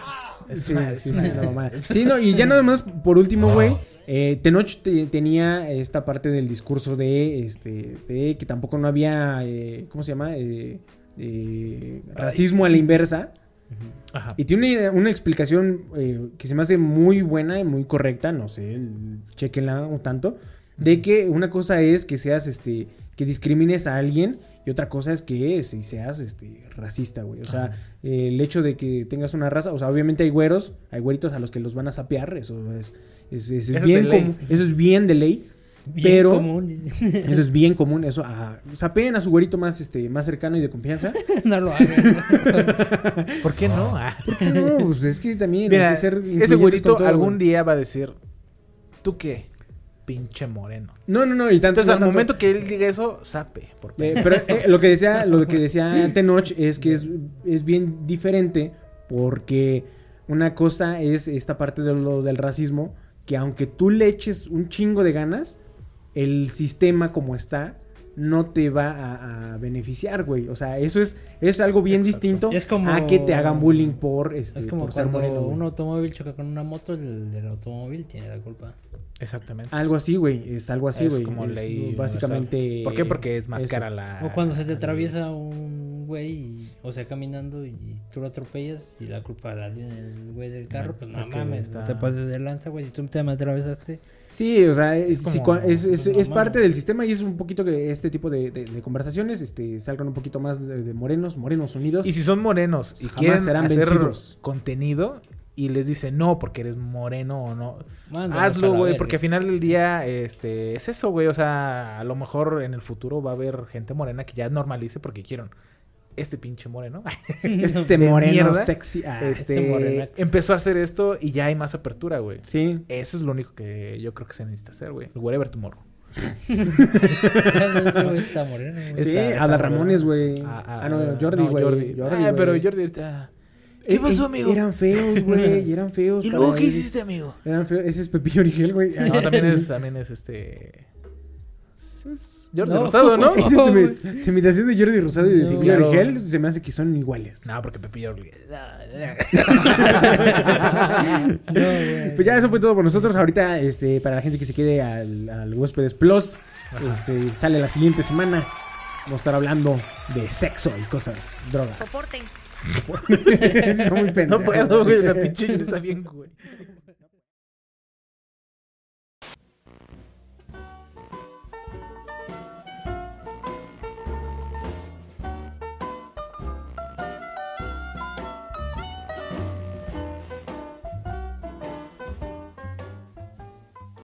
es Sí, una, sí, es sí, una- una. Sí, no, y ya nada más, por último, güey. Eh, Tenoch te- tenía esta parte del discurso de, este, de que tampoco no había, eh, ¿cómo se llama? Eh, eh, racismo a la inversa. Ajá. Y tiene una, una explicación que se me hace muy buena y muy correcta, no sé, chequenla un tanto, de que una cosa es que seas, este, que discrimines a alguien y otra cosa es que si seas, este, racista, güey. O sea, eh, el hecho de que tengas una raza, o sea, obviamente hay güeros, hay güeritos a los que los van a sapear, eso es, es- es Eso es bien común, eso es bien de ley. Bien pero común. eso es bien común, eso, ajá. sapeen a su güerito más, este, más cercano y de confianza. no lo hagan. ¿Por qué no? Ah. ¿Por qué no? Pues es que también hay Mira, que ser ese güerito todo, algún güey. día va a decir, ¿tú qué? Pinche moreno. No, no, no, y tanto. Entonces, al tanto- momento que él diga eso, sape. Por Eh, pero eh, lo que decía, lo que decía Tenoch es que es, es bien diferente porque una cosa es esta parte de lo del racismo que aunque tú le eches un chingo de ganas, el sistema como está no te va a, a beneficiar, güey. O sea, eso es, es algo bien Exacto. distinto Es como- a que te hagan bullying por, este, Es como por ser moreno. güey. un automóvil choca con una moto, el del automóvil tiene la culpa. Exactamente. Algo así, güey. Es algo así, Es güey. como Es ley básicamente. universal. ¿Por qué? Porque es más eso. cara la... O cuando se te atraviesa un güey, y- o sea, caminando y tú lo atropellas y la culpa la tiene el güey del carro, No, pues no mames, está- no te pases de lanza, güey. Si tú te me atravesaste, Sí, o sea, es, Es sí, como- cua- es, es- como es mamá. parte del sistema y es un poquito que este tipo de, de- de conversaciones este, salgan un poquito más de, de morenos, morenos unidos. Y si son morenos y Jamás quieren serán hacer vencidos. contenido y les dicen no porque eres moreno o no, hazlo, güey, porque al final del día este es eso, güey, o sea, a lo mejor en el futuro va a haber gente morena que ya normalice porque quieren este pinche moreno. este moreno mierda, sexy. ah, este, este morenazo. empezó a hacer esto y ya hay más apertura, güey. Sí. Eso es lo único que yo creo que se necesita hacer, güey. Whatever tomorrow. Está moreno. Sí, Está- Ada está Ramones, güey. Ah, ah, Ah, no, ah, Jordi, no, güey. Jordi. Jordi, Ah, pero. Jordi ahorita- Eh, ¿Qué pasó, amigo? Eran feos, güey. Eran feos. ¿Y luego qué hiciste, amigo? Eran feos. Ese es Pepillo Origel, güey. No, también es, también es este. es- es Jordi No. Rosado, ¿no? Esa es tu, mi- tu imitación de Jordi Rosado y de No. Claro. Se me hace que son iguales. No, porque Pepillo. No, güey. Pues ya eso fue todo por nosotros. Ahorita, este, para la gente que se quede al, al Huéspedes Plus, este, sale la siguiente semana. Vamos a estar hablando de sexo y cosas, drogas. Soporten. Está muy pendejo. No puedo, güey. La pinche está bien, güey.